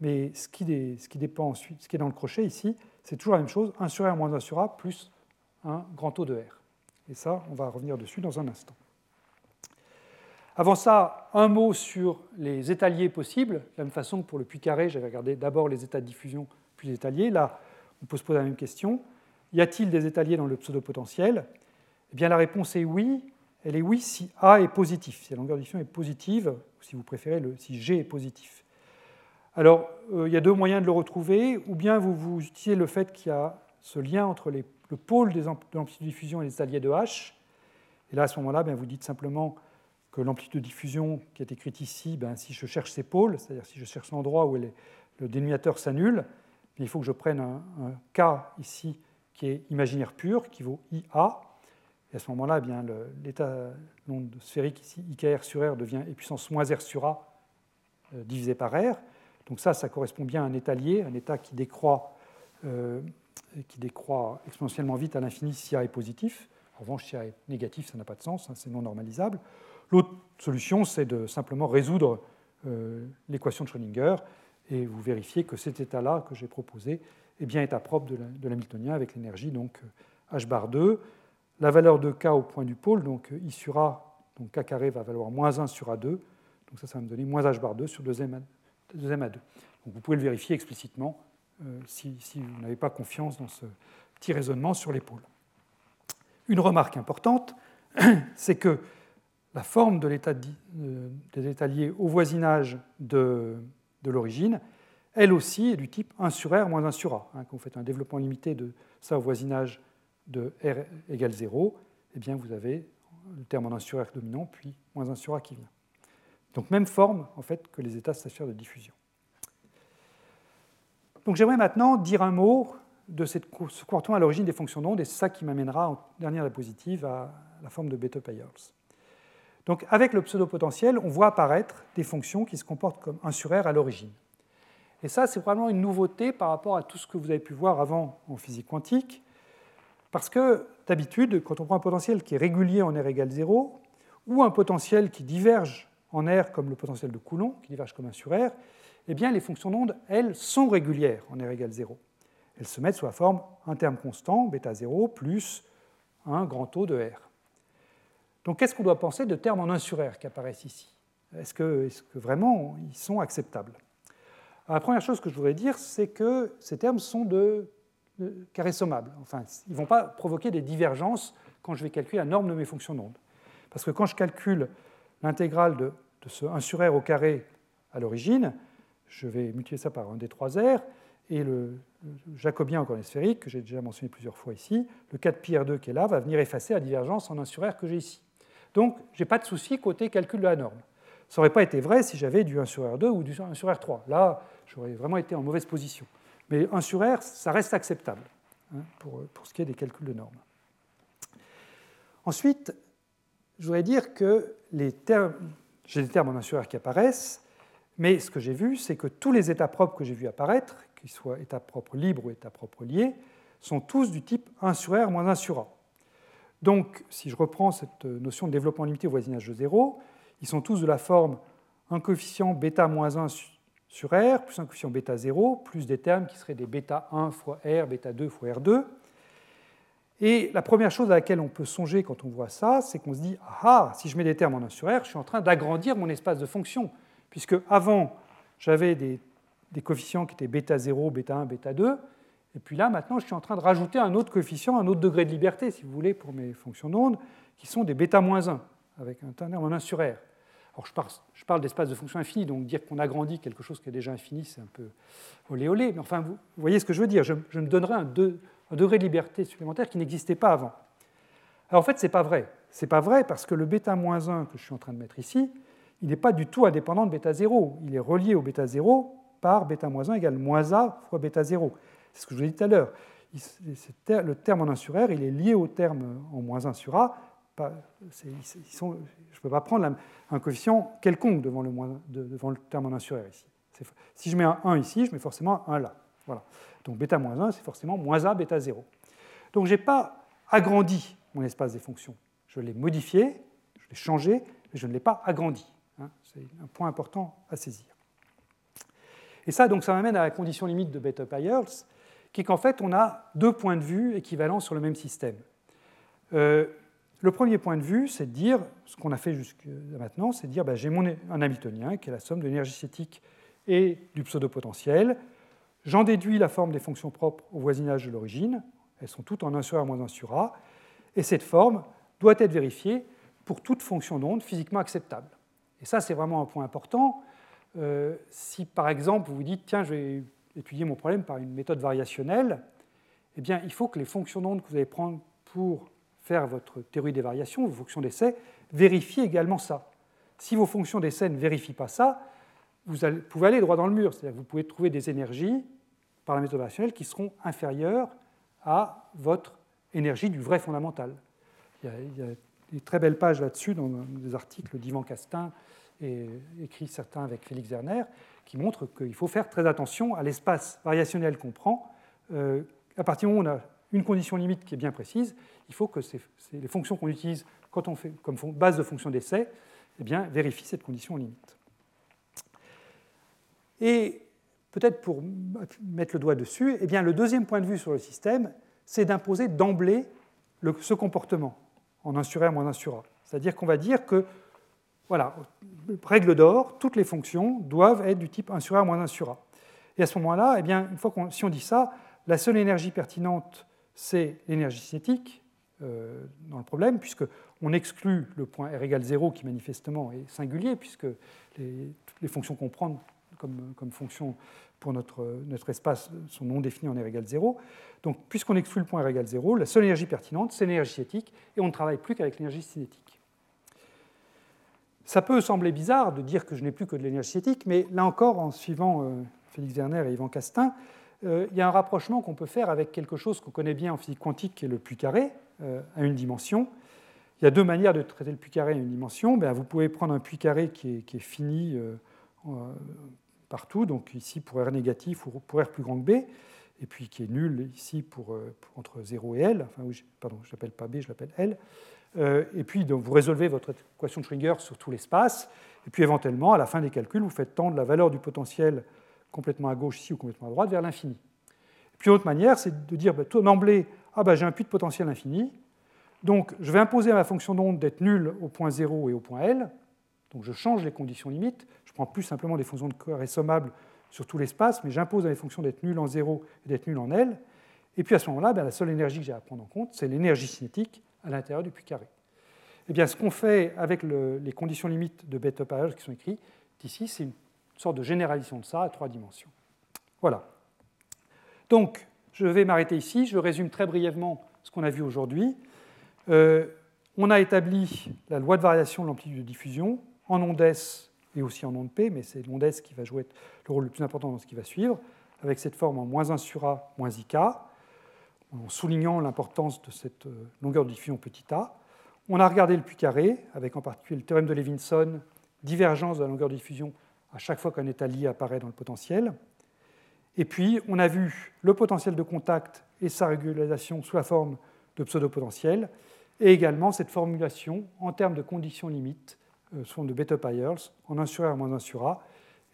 mais ce qui, ce qui dépend ensuite, ce qui est dans le crochet ici, c'est toujours la même chose, 1 sur R moins 1 sur A plus un grand taux de R. Et ça, on va revenir dessus dans un instant. Avant ça, un mot sur les étaliers possibles. De la même façon que pour le puits carré, j'avais regardé d'abord les états de diffusion, puis les étaliers. Là, on peut se poser la même question. Y a-t-il des étaliers dans le pseudo-potentiel? Eh bien, la réponse est oui. Elle est oui si A est positif, si la longueur de diffusion est positive, ou si vous préférez, le, si G est positif. Alors, euh, il y a deux moyens de le retrouver. Ou bien vous, vous utilisez le fait qu'il y a ce lien entre le pôle de l'amplitude de diffusion et les étaliers de H. Et là, à ce moment-là, ben, vous dites simplement que l'amplitude de diffusion qui est écrite ici, ben, si je cherche ces pôles, c'est-à-dire si je cherche l'endroit où le dénominateur s'annule, il faut que je prenne un, K ici qui est imaginaire pur, qui vaut IA. Et à ce moment-là, eh l'état l'onde sphérique ici, IKR sur R, devient e puissance moins R sur A euh, divisé par R. Donc ça, ça correspond bien à un étalier, un état qui décroît, euh, qui exponentiellement vite à l'infini si A est positif. En revanche, si A est négatif, ça n'a pas de sens, hein, c'est non normalisable. L'autre solution, c'est de simplement résoudre euh, l'équation de Schrödinger et vous vérifiez que cet état-là que j'ai proposé est bien état propre de l'Hamiltonien avec l'énergie donc h bar 2. La valeur de k au point du pôle, donc i sur a, donc k carré va valoir moins 1 sur a2, donc ça, ça va me donner moins h bar 2 sur 2m, a 2 Donc vous pouvez le vérifier explicitement euh, si, vous n'avez pas confiance dans ce petit raisonnement sur pôles. Une remarque importante, (clears throat) c'est que la forme de l'état des au voisinage de, l'origine, elle aussi est du type 1 sur R moins 1 sur A. Hein, quand vous faites un développement limité de ça au voisinage de R égale 0, eh bien vous avez le terme en 1 sur R dominant, puis moins 1 sur A qui vient. Donc même forme en fait que les états de de diffusion. Donc j'aimerais maintenant dire un mot de ce comportement à l'origine des fonctions d'onde, et c'est ça qui m'amènera en dernière diapositive à la forme de Bethe-Payers. Donc avec le pseudo-potentiel, on voit apparaître des fonctions qui se comportent comme 1 sur R à l'origine. Et ça, c'est vraiment une nouveauté par rapport à tout ce que vous avez pu voir avant en physique quantique. Parce que d'habitude, quand on prend un potentiel qui est régulier en R égale 0, ou un potentiel qui diverge en R comme le potentiel de Coulomb, qui diverge comme 1 sur R, eh bien les fonctions d'onde, elles, sont régulières en R égale 0. Elles se mettent sous la forme un terme constant, bêta 0, plus un grand taux de R. Donc qu'est-ce qu'on doit penser de termes en 1 sur R qui apparaissent ici? Est-ce que, vraiment ils sont acceptables? La première chose que je voudrais dire, c'est que ces termes sont de, carré sommables. Enfin, ils ne vont pas provoquer des divergences quand je vais calculer la norme de mes fonctions d'onde. Parce que quand je calcule l'intégrale de, ce 1 sur R au carré à l'origine, je vais multiplier ça par un des 3 R, et le, jacobien en coordonnées sphériques, que j'ai déjà mentionné plusieurs fois ici, le 4 pi R2 qui est là, va venir effacer la divergence en 1 sur R que j'ai ici. Donc, je n'ai pas de souci côté calcul de la norme. Ça n'aurait pas été vrai si j'avais du 1 sur R2 ou du 1 sur R3. Là, j'aurais vraiment été en mauvaise position. Mais 1 sur R, ça reste acceptable hein, pour, ce qui est des calculs de normes. Ensuite, je voudrais dire que les termes, j'ai des termes en 1 sur R qui apparaissent, mais ce que j'ai vu, c'est que tous les états propres que j'ai vus apparaître, qu'ils soient états propres libres ou états propres liés, sont tous du type 1 sur R moins 1 sur A. Donc, si je reprends cette notion de développement limité au voisinage de 0, ils sont tous de la forme un coefficient bêta moins 1 sur R, plus un coefficient bêta 0, plus des termes qui seraient des bêta 1 fois R, bêta 2 fois R2. Et la première chose à laquelle on peut songer quand on voit ça, c'est qu'on se dit Ah, si je mets des termes en 1 sur R, je suis en train d'agrandir mon espace de fonction. Puisque avant, j'avais des, coefficients qui étaient bêta 0, bêta 1, bêta 2. Et puis là, maintenant, je suis en train de rajouter un autre coefficient, un autre degré de liberté, si vous voulez, pour mes fonctions d'onde, qui sont des bêta moins 1, avec un terme en 1 sur R. Alors, je parle, je d'espace de fonction infinie, donc dire qu'on agrandit quelque chose qui est déjà infini, c'est un peu olé olé. Mais enfin, vous voyez ce que je veux dire. Je, me donnerai un, un, degré de liberté supplémentaire qui n'existait pas avant. Alors, en fait, ce n'est pas vrai. Ce n'est pas vrai parce que le bêta moins 1 que je suis en train de mettre ici, il n'est pas du tout indépendant de bêta 0. Il est relié au bêta 0 par bêta moins 1 égale moins a fois bêta 0. C'est ce que je vous ai dit tout à l'heure. Le terme en 1 sur R, il est lié au terme en moins 1 sur A. je ne peux pas prendre un coefficient quelconque devant le, devant le terme en 1 sur R ici. Si je mets un 1 ici, je mets forcément un là. Voilà. Donc bêta moins 1, c'est forcément moins A, bêta 0. Donc je n'ai pas agrandi mon espace des fonctions. Je l'ai modifié, je l'ai changé, mais je ne l'ai pas agrandi. Hein. c'est un point important à saisir. Et ça, donc, ça m'amène à la condition limite de Bethe-Pyers, qui est qu'en fait, on a deux points de vue équivalents sur le même système. Euh, le premier point de vue, c'est de dire, ce qu'on a fait jusqu'à maintenant, c'est de dire, ben, j'ai un Hamiltonien qui est la somme de l'énergie cinétique et du pseudo-potentiel. J'en déduis la forme des fonctions propres au voisinage de l'origine. Elles sont toutes en 1 sur A moins 1 sur A. Et cette forme doit être vérifiée pour toute fonction d'onde physiquement acceptable. Et ça, c'est vraiment un point important. Euh, si par exemple vous vous dites, tiens, je vais étudier mon problème par une méthode variationnelle, eh bien, il faut que les fonctions d'onde que vous allez prendre pour faire votre théorie des variations, vos fonctions d'essai, vérifient également ça. Si vos fonctions d'essai ne vérifient pas ça, vous pouvez aller droit dans le mur. C'est-à-dire que vous pouvez trouver des énergies par la méthode variationnelle qui seront inférieures à votre énergie du vrai fondamental. Il y a, des très belles pages là-dessus dans des articles d'Ivan Castin et écrit certains avec Félix Werner, qui montrent qu'il faut faire très attention à l'espace variationnel qu'on prend. Euh, à partir du moment où on a une condition limite qui est bien précise, il faut que les fonctions qu'on utilise quand on fait comme base de fonction d'essai eh vérifient cette condition limite. Et peut-être pour mettre le doigt dessus, eh bien, le deuxième point de vue sur le système, c'est d'imposer d'emblée ce comportement en 1 sur R moins 1 sur A. C'est-à-dire qu'on va dire que voilà, règle d'or, toutes les fonctions doivent être du type 1 sur A moins 1 sur A. Et à ce moment-là, eh bien, une fois qu'on, si on dit ça, la seule énergie pertinente, c'est l'énergie cinétique euh, dans le problème, puisqu'on exclut le point R égale 0 qui manifestement est singulier, puisque les, les fonctions qu'on prend comme, fonction pour notre, notre, espace sont non définies en R égale 0. Donc, puisqu'on exclut le point R égale 0, la seule énergie pertinente, c'est l'énergie cinétique, et on ne travaille plus qu'avec l'énergie cinétique. Ça peut sembler bizarre de dire que je n'ai plus que de l'énergie cinétique, mais là encore, en suivant euh, Félix Werner et Yvan Castin, euh, il y a un rapprochement qu'on peut faire avec quelque chose qu'on connaît bien en physique quantique, qui est le puits carré euh, à une dimension. Il y a deux manières de traiter le puits carré à une dimension. Ben, vous pouvez prendre un puits carré qui est, fini partout, donc ici pour R négatif ou pour R plus grand que B, et puis qui est nul ici pour, entre 0 et L, enfin oui, pardon, je ne l'appelle pas B, je l'appelle L. et puis vous résolvez votre équation de Schrödinger sur tout l'espace, et puis éventuellement, à la fin des calculs, vous faites tendre la valeur du potentiel complètement à gauche ici ou complètement à droite vers l'infini. Puis une autre manière, c'est de dire bah, d'emblée, ah, bah, j'ai un puits de potentiel infini, donc je vais imposer à ma fonction d'onde d'être nulle au point 0 et au point L, donc je change les conditions limites, je prends plus simplement des fonctions de carré sommables sur tout l'espace, mais j'impose à mes fonctions d'être nulle en 0 et d'être nulle en L, et puis à ce moment-là, bah, la seule énergie que j'ai à prendre en compte, c'est l'énergie cinétique à l'intérieur du puits carré. Eh bien, ce qu'on fait avec les conditions limites de beta qui sont écrites ici, c'est une sorte de généralisation de ça à trois dimensions. Voilà. Donc, je vais m'arrêter ici. Je résume très brièvement ce qu'on a vu aujourd'hui. Euh, on a établi la loi de variation de l'amplitude de diffusion en ondes S et aussi en ondes P, mais c'est l'onde S qui va jouer le rôle le plus important dans ce qui va suivre, avec cette forme en moins 1 sur A moins IK, en soulignant l'importance de cette euh, longueur de diffusion petit a. On a regardé le puits carré, avec en particulier le théorème de Levinson, divergence de la longueur de diffusion à chaque fois qu'un état lié apparaît dans le potentiel. Et puis, on a vu le potentiel de contact et sa régularisation sous la forme de pseudo-potentiel, et également cette formulation en termes de conditions limites euh, forme de beta Pyers en 1 sur moins 1 sur.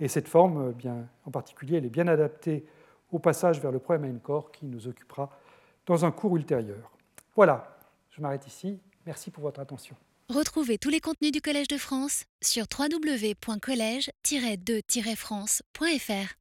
Et cette forme, euh, bien, en particulier, elle est bien adaptée au passage vers le problème à corps qui nous occupera dans un cours ultérieur. Voilà, je m'arrête ici. Merci pour votre attention.
Retrouvez tous les contenus du Collège de France sur www.colège-2-france.fr.